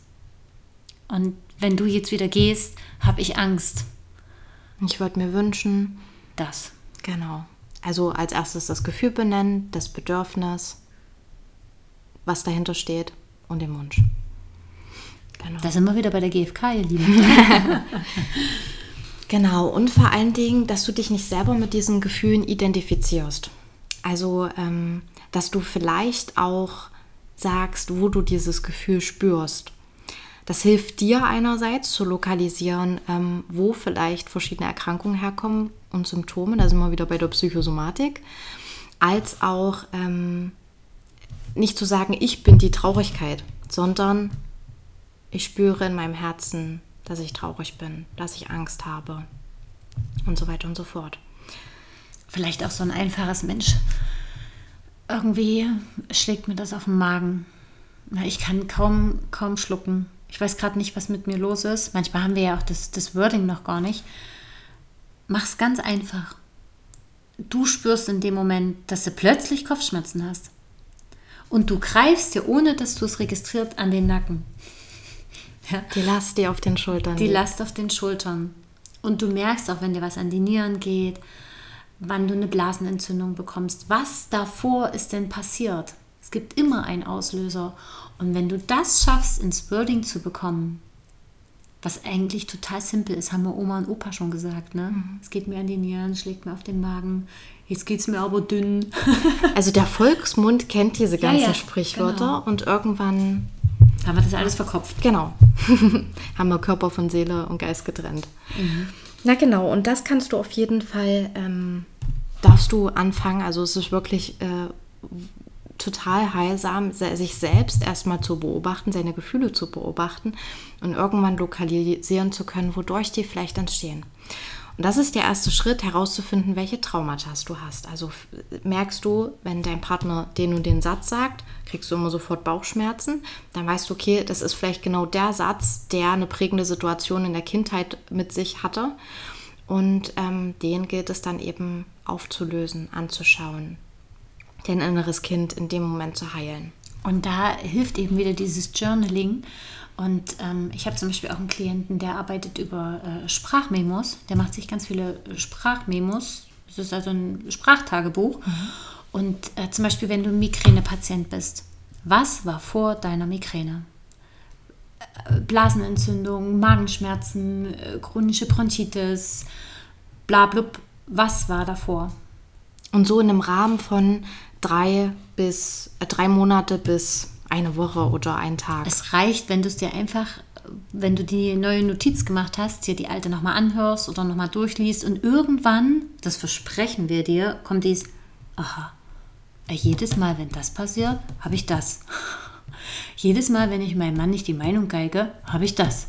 Und wenn du jetzt wieder gehst, habe ich Angst. Ich würde mir wünschen. Das. Genau. Also als erstes das Gefühl benennen, das Bedürfnis, was dahinter steht und den Wunsch. Genau. Da sind wir wieder bei der GfK, ihr Lieben. genau, und vor allen Dingen, dass du dich nicht selber mit diesen Gefühlen identifizierst. Also, ähm, dass du vielleicht auch sagst, wo du dieses Gefühl spürst. Das hilft dir einerseits zu lokalisieren, ähm, wo vielleicht verschiedene Erkrankungen herkommen und Symptome, da sind wir wieder bei der Psychosomatik, als auch ähm, nicht zu sagen, ich bin die Traurigkeit, sondern ich spüre in meinem Herzen, dass ich traurig bin, dass ich Angst habe und so weiter und so fort. Vielleicht auch so ein einfaches Mensch. Irgendwie schlägt mir das auf den Magen. Ich kann kaum, kaum schlucken. Ich weiß gerade nicht, was mit mir los ist. Manchmal haben wir ja auch das, das Wording noch gar nicht. Mach's ganz einfach. Du spürst in dem Moment, dass du plötzlich Kopfschmerzen hast. Und du greifst dir, ohne dass du es registriert, an den Nacken. Ja. Die Last, die auf den Schultern Die liegt. Last auf den Schultern. Und du merkst auch, wenn dir was an die Nieren geht, wann du eine Blasenentzündung bekommst. Was davor ist denn passiert? Es gibt immer einen Auslöser. Und wenn du das schaffst, ins Wording zu bekommen, was eigentlich total simpel ist, haben wir Oma und Opa schon gesagt. Ne? Mhm. Es geht mir an die Nieren, schlägt mir auf den Magen. Jetzt geht es mir aber dünn. also der Volksmund kennt diese ganzen ja, ja, Sprichwörter genau. und irgendwann Haben wir das alles verkopft? Genau. Haben wir Körper von Seele und Geist getrennt. Mhm. Na genau, und das kannst du auf jeden Fall, ähm, darfst du anfangen. Also es ist wirklich äh, total heilsam, sich selbst erstmal zu beobachten, seine Gefühle zu beobachten und irgendwann lokalisieren zu können, wodurch die vielleicht entstehen. Und das ist der erste Schritt, herauszufinden, welche Traumata du hast. Also merkst du, wenn dein Partner den und den Satz sagt, kriegst du immer sofort Bauchschmerzen, dann weißt du, okay, das ist vielleicht genau der Satz, der eine prägende Situation in der Kindheit mit sich hatte. Und ähm, den gilt es dann eben aufzulösen, anzuschauen, dein inneres Kind in dem Moment zu heilen. Und da hilft eben wieder dieses Journaling und ähm, ich habe zum Beispiel auch einen Klienten, der arbeitet über äh, Sprachmemos. Der macht sich ganz viele Sprachmemos. Das ist also ein Sprachtagebuch. Mhm. Und äh, zum Beispiel, wenn du Migränepatient bist, was war vor deiner Migräne? Äh, Blasenentzündung, Magenschmerzen, äh, chronische Bronchitis, bla blub. Was war davor? Und so in einem Rahmen von drei bis äh, drei Monate bis eine Woche oder einen Tag. Es reicht, wenn du es dir einfach, wenn du die neue Notiz gemacht hast, dir die alte nochmal anhörst oder nochmal durchliest und irgendwann, das versprechen wir dir, kommt dies, aha, jedes Mal, wenn das passiert, habe ich das. jedes Mal, wenn ich meinem Mann nicht die Meinung geige, habe ich das.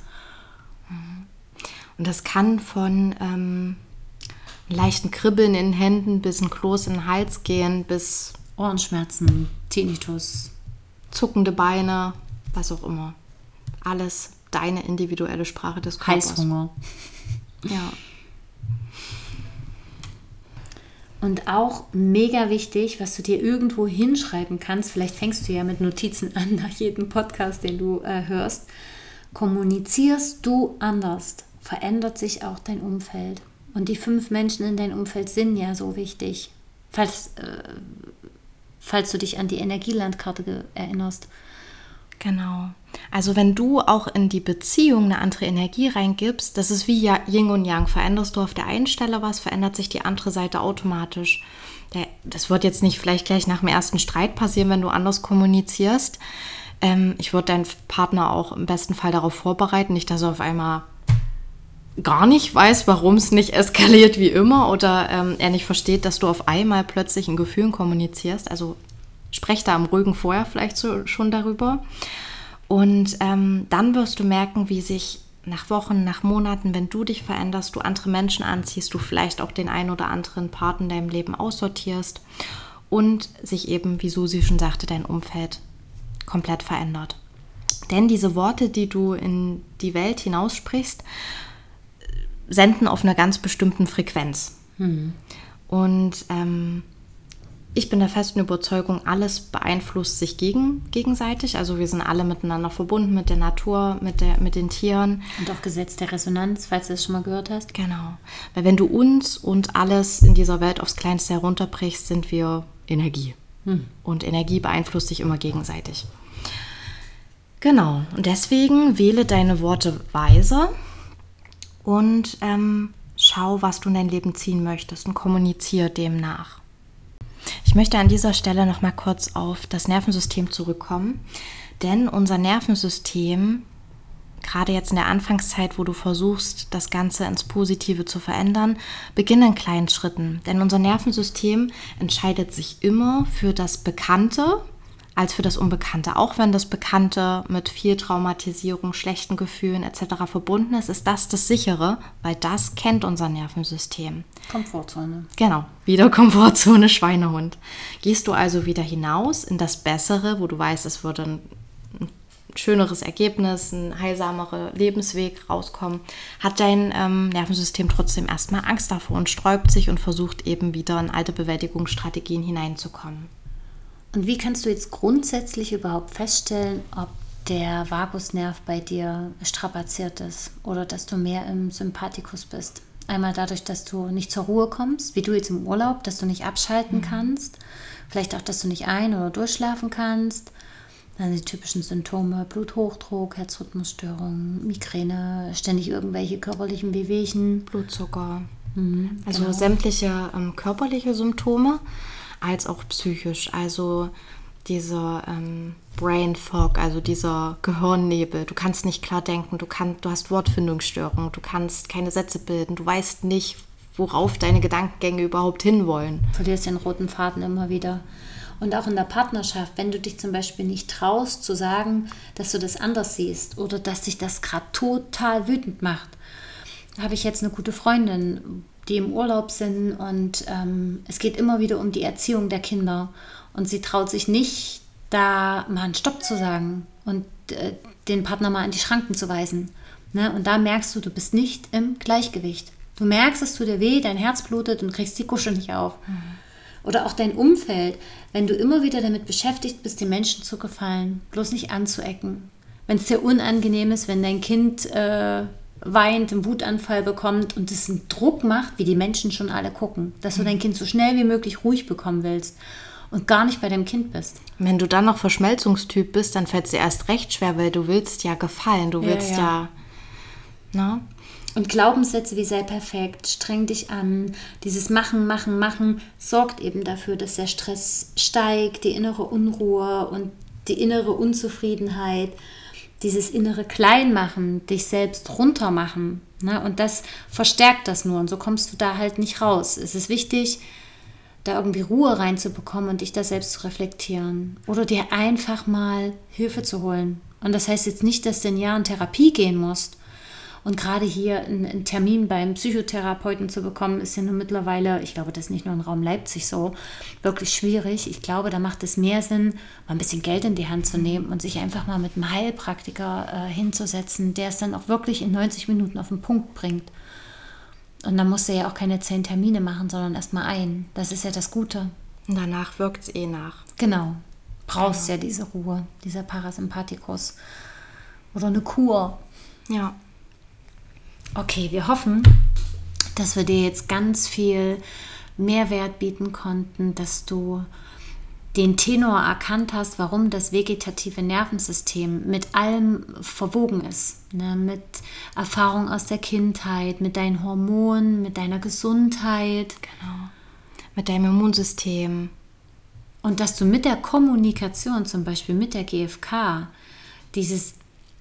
Und das kann von ähm, leichten Kribbeln in den Händen bis ein Kloß in den Hals gehen, bis Ohrenschmerzen, Tinnitus, zuckende Beine, was auch immer. Alles deine individuelle Sprache des Körpers. Heißhunger. Ja. Und auch mega wichtig, was du dir irgendwo hinschreiben kannst, vielleicht fängst du ja mit Notizen an nach jedem Podcast, den du äh, hörst. Kommunizierst du anders, verändert sich auch dein Umfeld. Und die fünf Menschen in deinem Umfeld sind ja so wichtig. Falls, äh, falls du dich an die Energielandkarte erinnerst. Genau. Also wenn du auch in die Beziehung eine andere Energie reingibst, das ist wie Yin und Yang. Veränderst du auf der einen Stelle was, verändert sich die andere Seite automatisch. Das wird jetzt nicht vielleicht gleich nach dem ersten Streit passieren, wenn du anders kommunizierst. Ähm, ich würde deinen Partner auch im besten Fall darauf vorbereiten, nicht, dass er auf einmal gar nicht weiß, warum es nicht eskaliert wie immer oder ähm, er nicht versteht, dass du auf einmal plötzlich in Gefühlen kommunizierst. Also sprech da am ruhigen Vorher vielleicht so, schon darüber. Und ähm, dann wirst du merken, wie sich nach Wochen, nach Monaten, wenn du dich veränderst, du andere Menschen anziehst, du vielleicht auch den einen oder anderen Part in deinem Leben aussortierst und sich eben, wie Susi schon sagte, dein Umfeld komplett verändert. Denn diese Worte, die du in die Welt hinaussprichst, senden auf einer ganz bestimmten Frequenz. Mhm. Und ähm, ich bin der festen Überzeugung, alles beeinflusst sich gegen, gegenseitig. Also wir sind alle miteinander verbunden mit der Natur, mit, der, mit den Tieren. Und auch Gesetz der Resonanz, falls du das schon mal gehört hast. Genau. Weil wenn du uns und alles in dieser Welt aufs Kleinste herunterbrichst, sind wir Energie. Hm. Und Energie beeinflusst sich immer gegenseitig. Genau. Und deswegen wähle deine Worte weise und ähm, schau, was du in dein Leben ziehen möchtest und kommuniziere demnach. Ich möchte an dieser Stelle noch mal kurz auf das Nervensystem zurückkommen, denn unser Nervensystem, gerade jetzt in der Anfangszeit, wo du versuchst, das Ganze ins Positive zu verändern, beginnt in kleinen Schritten, denn unser Nervensystem entscheidet sich immer für das Bekannte als für das Unbekannte. Auch wenn das Bekannte mit viel Traumatisierung, schlechten Gefühlen etc. verbunden ist, ist das das sichere, weil das kennt unser Nervensystem. Komfortzone. Genau, wieder Komfortzone Schweinehund. Gehst du also wieder hinaus in das Bessere, wo du weißt, es würde ein, schöneres Ergebnis, ein heilsamerer Lebensweg rauskommen, hat dein ähm, Nervensystem trotzdem erstmal Angst davor und sträubt sich und versucht eben wieder in alte Bewältigungsstrategien hineinzukommen. Und wie kannst du jetzt grundsätzlich überhaupt feststellen, ob der Vagusnerv bei dir strapaziert ist oder dass du mehr im Sympathikus bist? Einmal dadurch, dass du nicht zur Ruhe kommst, wie du jetzt im Urlaub, dass du nicht abschalten mhm. kannst. Vielleicht auch, dass du nicht ein- oder durchschlafen kannst. Dann die typischen Symptome: Bluthochdruck, Herzrhythmusstörungen, Migräne, ständig irgendwelche körperlichen Wehwehchen. Blutzucker. Mhm, also genau. sämtliche ähm, körperliche Symptome als auch psychisch. Also dieser ähm, Brain Fog, also dieser Gehirnnebel. Du kannst nicht klar denken, du, kann, du hast Wortfindungsstörungen, du kannst keine Sätze bilden, du weißt nicht, worauf deine Gedankengänge überhaupt hinwollen. Du verlierst den roten Faden immer wieder. Und auch in der Partnerschaft, wenn du dich zum Beispiel nicht traust zu sagen, dass du das anders siehst oder dass dich das gerade total wütend macht. Habe ich jetzt eine gute Freundin, die im Urlaub sind und ähm, es geht immer wieder um die Erziehung der Kinder. Und sie traut sich nicht, da mal einen Stopp zu sagen und äh, den Partner mal an die Schranken zu weisen. Ne? Und da merkst du, du bist nicht im Gleichgewicht. Du merkst, es tut dir weh, dein Herz blutet und kriegst die Kuschel nicht auf. Mhm. Oder auch dein Umfeld, wenn du immer wieder damit beschäftigt bist, den Menschen zu gefallen, bloß nicht anzuecken. Wenn es dir unangenehm ist, wenn dein Kind äh, weint, einen Wutanfall bekommt und es einen Druck macht, wie die Menschen schon alle gucken, dass du mhm. dein Kind so schnell wie möglich ruhig bekommen willst und gar nicht bei deinem Kind bist. Wenn du dann noch Verschmelzungstyp bist, dann fällt es dir erst recht schwer, weil du willst ja gefallen, du willst ja, ja, ja und Glaubenssätze wie sei perfekt, streng dich an, dieses Machen, Machen, Machen sorgt eben dafür, dass der Stress steigt, die innere Unruhe und die innere Unzufriedenheit, dieses innere Kleinmachen, dich selbst runtermachen. Ne? Und das verstärkt das nur und so kommst du da halt nicht raus. Es ist wichtig, da irgendwie Ruhe reinzubekommen und dich da selbst zu reflektieren. Oder dir einfach mal Hilfe zu holen. Und das heißt jetzt nicht, dass du ein Jahr in Therapie gehen musst und gerade hier einen Termin beim Psychotherapeuten zu bekommen, ist ja nur mittlerweile, ich glaube, das ist nicht nur im Raum Leipzig so, wirklich schwierig. Ich glaube, da macht es mehr Sinn, mal ein bisschen Geld in die Hand zu nehmen und sich einfach mal mit einem Heilpraktiker äh, hinzusetzen, der es dann auch wirklich in 90 Minuten auf den Punkt bringt. Und dann musst du ja auch keine zehn Termine machen, sondern erst mal ein. Das ist ja das Gute. Und danach wirkt es eh nach. Genau. Brauchst genau. ja diese Ruhe, dieser Parasympathikus. Oder eine Kur. Ja. Okay, wir hoffen, dass wir dir jetzt ganz viel Mehrwert bieten konnten, dass du den Tenor erkannt hast, warum das vegetative Nervensystem mit allem verwogen ist. Ne? Mit Erfahrung aus der Kindheit, mit deinen Hormonen, mit deiner Gesundheit. Genau. Mit deinem Immunsystem. Und dass du mit der Kommunikation, zum Beispiel mit der GfK, dieses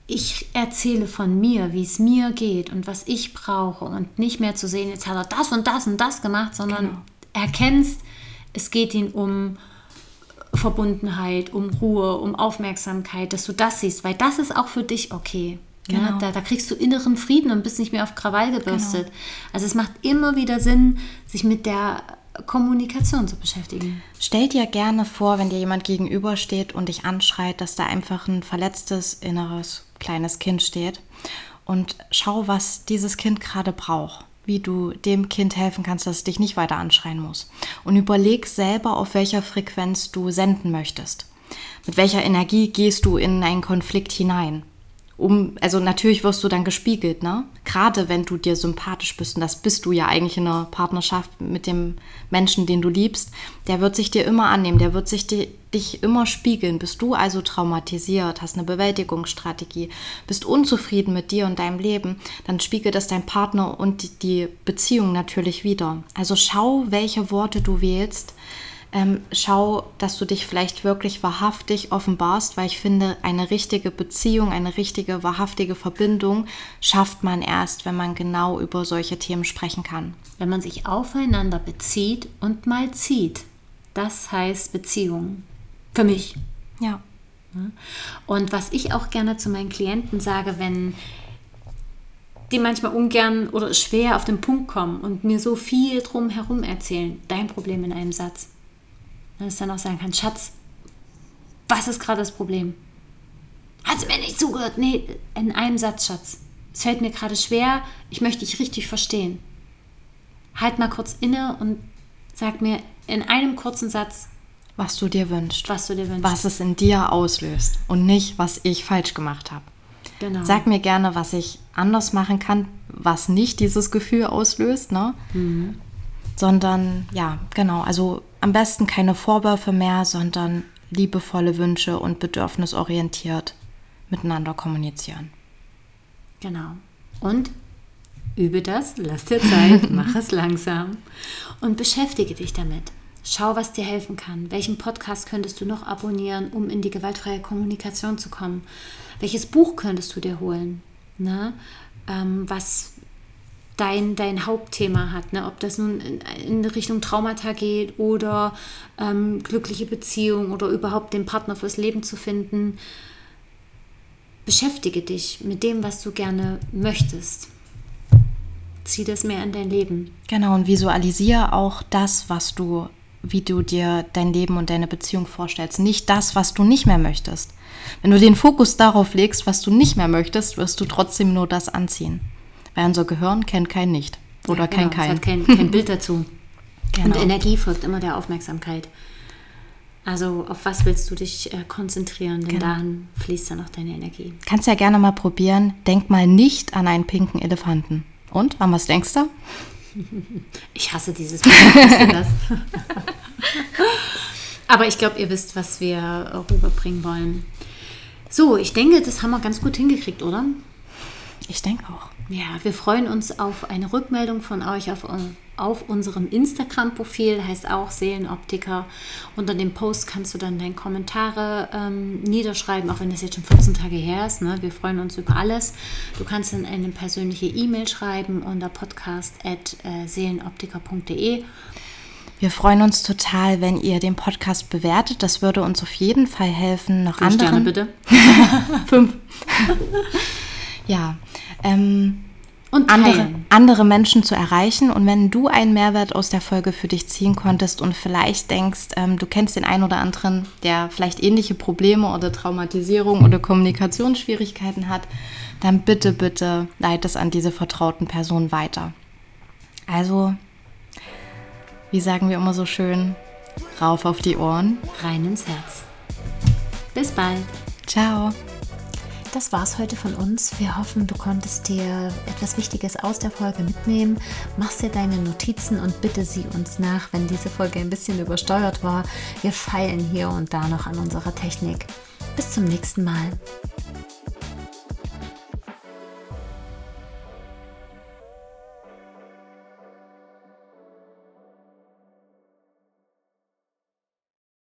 ich erzähle von mir, wie es mir geht und was ich brauche und nicht mehr zu sehen, jetzt hat er das und das und das gemacht, sondern genau. erkennst, es geht ihm um Verbundenheit, um Ruhe, um Aufmerksamkeit, dass du das siehst, weil das ist auch für dich okay. Genau. Ja, da, da, kriegst du inneren Frieden und bist nicht mehr auf Krawall gebürstet. Genau. Also es macht immer wieder Sinn, sich mit der Kommunikation zu beschäftigen. Stell dir gerne vor, wenn dir jemand gegenübersteht und dich anschreit, dass da einfach ein verletztes inneres kleines Kind steht und schau, was dieses Kind gerade braucht, wie du dem Kind helfen kannst, dass es dich nicht weiter anschreien muss. Und überleg selber, auf welcher Frequenz du senden möchtest. Mit welcher Energie gehst du in einen Konflikt hinein? um, also natürlich wirst du dann gespiegelt, ne? Gerade wenn du dir sympathisch bist, und das bist du ja eigentlich in einer Partnerschaft mit dem Menschen, den du liebst, der wird sich dir immer annehmen, der wird sich di dich immer spiegeln. Bist du also traumatisiert, hast eine Bewältigungsstrategie, bist unzufrieden mit dir und deinem Leben, dann spiegelt das dein Partner und die Beziehung natürlich wieder. Also schau, welche Worte du wählst, ähm, schau, dass du dich vielleicht wirklich wahrhaftig offenbarst, weil ich finde, eine richtige Beziehung, eine richtige, wahrhaftige Verbindung schafft man erst, wenn man genau über solche Themen sprechen kann. Wenn man sich aufeinander bezieht und mal zieht. Das heißt Beziehung. Für mich. Ja. Und was ich auch gerne zu meinen Klienten sage, wenn die manchmal ungern oder schwer auf den Punkt kommen und mir so viel drum herum erzählen, dein Problem in einem Satz dass dann auch sagen kann, Schatz, was ist gerade das Problem? Hat sie mir nicht zugehört? Nee, in einem Satz, Schatz. Es fällt mir gerade schwer, ich möchte dich richtig verstehen. Halt mal kurz inne und sag mir in einem kurzen Satz, was du dir wünschst. Was du dir wünschst. Was es in dir auslöst und nicht, was ich falsch gemacht habe. Genau. Sag mir gerne, was ich anders machen kann, was nicht dieses Gefühl auslöst, ne? Mhm. Sondern, ja, genau, also am besten keine Vorwürfe mehr, sondern liebevolle Wünsche und bedürfnisorientiert miteinander kommunizieren. Genau. Und übe das, lass dir Zeit, mach es langsam und beschäftige dich damit. Schau, was dir helfen kann. Welchen Podcast könntest du noch abonnieren, um in die gewaltfreie Kommunikation zu kommen? Welches Buch könntest du dir holen? Ne? Ähm, was dein, dein Hauptthema hat. Ne? Ob das nun in, in Richtung Traumata geht oder ähm, glückliche Beziehung oder überhaupt den Partner fürs Leben zu finden. Beschäftige dich mit dem, was du gerne möchtest. Zieh das mehr in dein Leben. Genau, und visualisiere auch das, was du wie du dir dein Leben und deine Beziehung vorstellst, nicht das, was du nicht mehr möchtest. Wenn du den Fokus darauf legst, was du nicht mehr möchtest, wirst du trotzdem nur das anziehen. Weil unser Gehirn kennt kein Nicht oder ja, genau, kein Kein. Es hat kein, kein Bild dazu. Genau. Und Energie folgt immer der Aufmerksamkeit. Also auf was willst du dich äh, konzentrieren? Denn genau. dahin fließt dann auch deine Energie. Kannst ja gerne mal probieren. Denk mal nicht an einen pinken Elefanten. Und, an was denkst du? Ich hasse dieses Bild. Aber ich glaube, ihr wisst, was wir rüberbringen wollen. So, ich denke, das haben wir ganz gut hingekriegt, oder? Ich denke auch. Ja, wir freuen uns auf eine Rückmeldung von euch auf, auf unserem Instagram-Profil, heißt auch Seelenoptiker. Unter dem Post kannst du dann deine Kommentare ähm, niederschreiben, auch wenn das jetzt schon 14 Tage her ist. Ne? Wir freuen uns über alles. Du kannst dann eine persönliche E-Mail schreiben unter podcast.seelenoptiker.de. Wir freuen uns total, wenn ihr den Podcast bewertet. Das würde uns auf jeden Fall helfen. Noch Fünf anderen. Sterne bitte. Fünf. Ja. Ähm, und andere, andere Menschen zu erreichen. Und wenn du einen Mehrwert aus der Folge für dich ziehen konntest und vielleicht denkst, ähm, du kennst den einen oder anderen, der vielleicht ähnliche Probleme oder Traumatisierung oder Kommunikationsschwierigkeiten hat, dann bitte, bitte leite es an diese vertrauten Personen weiter. Also wie sagen wir immer so schön, rauf auf die Ohren, rein ins Herz. Bis bald. Ciao. Das war's heute von uns. Wir hoffen, du konntest dir etwas Wichtiges aus der Folge mitnehmen. Machst dir deine Notizen und bitte sie uns nach, wenn diese Folge ein bisschen übersteuert war. Wir feilen hier und da noch an unserer Technik. Bis zum nächsten Mal.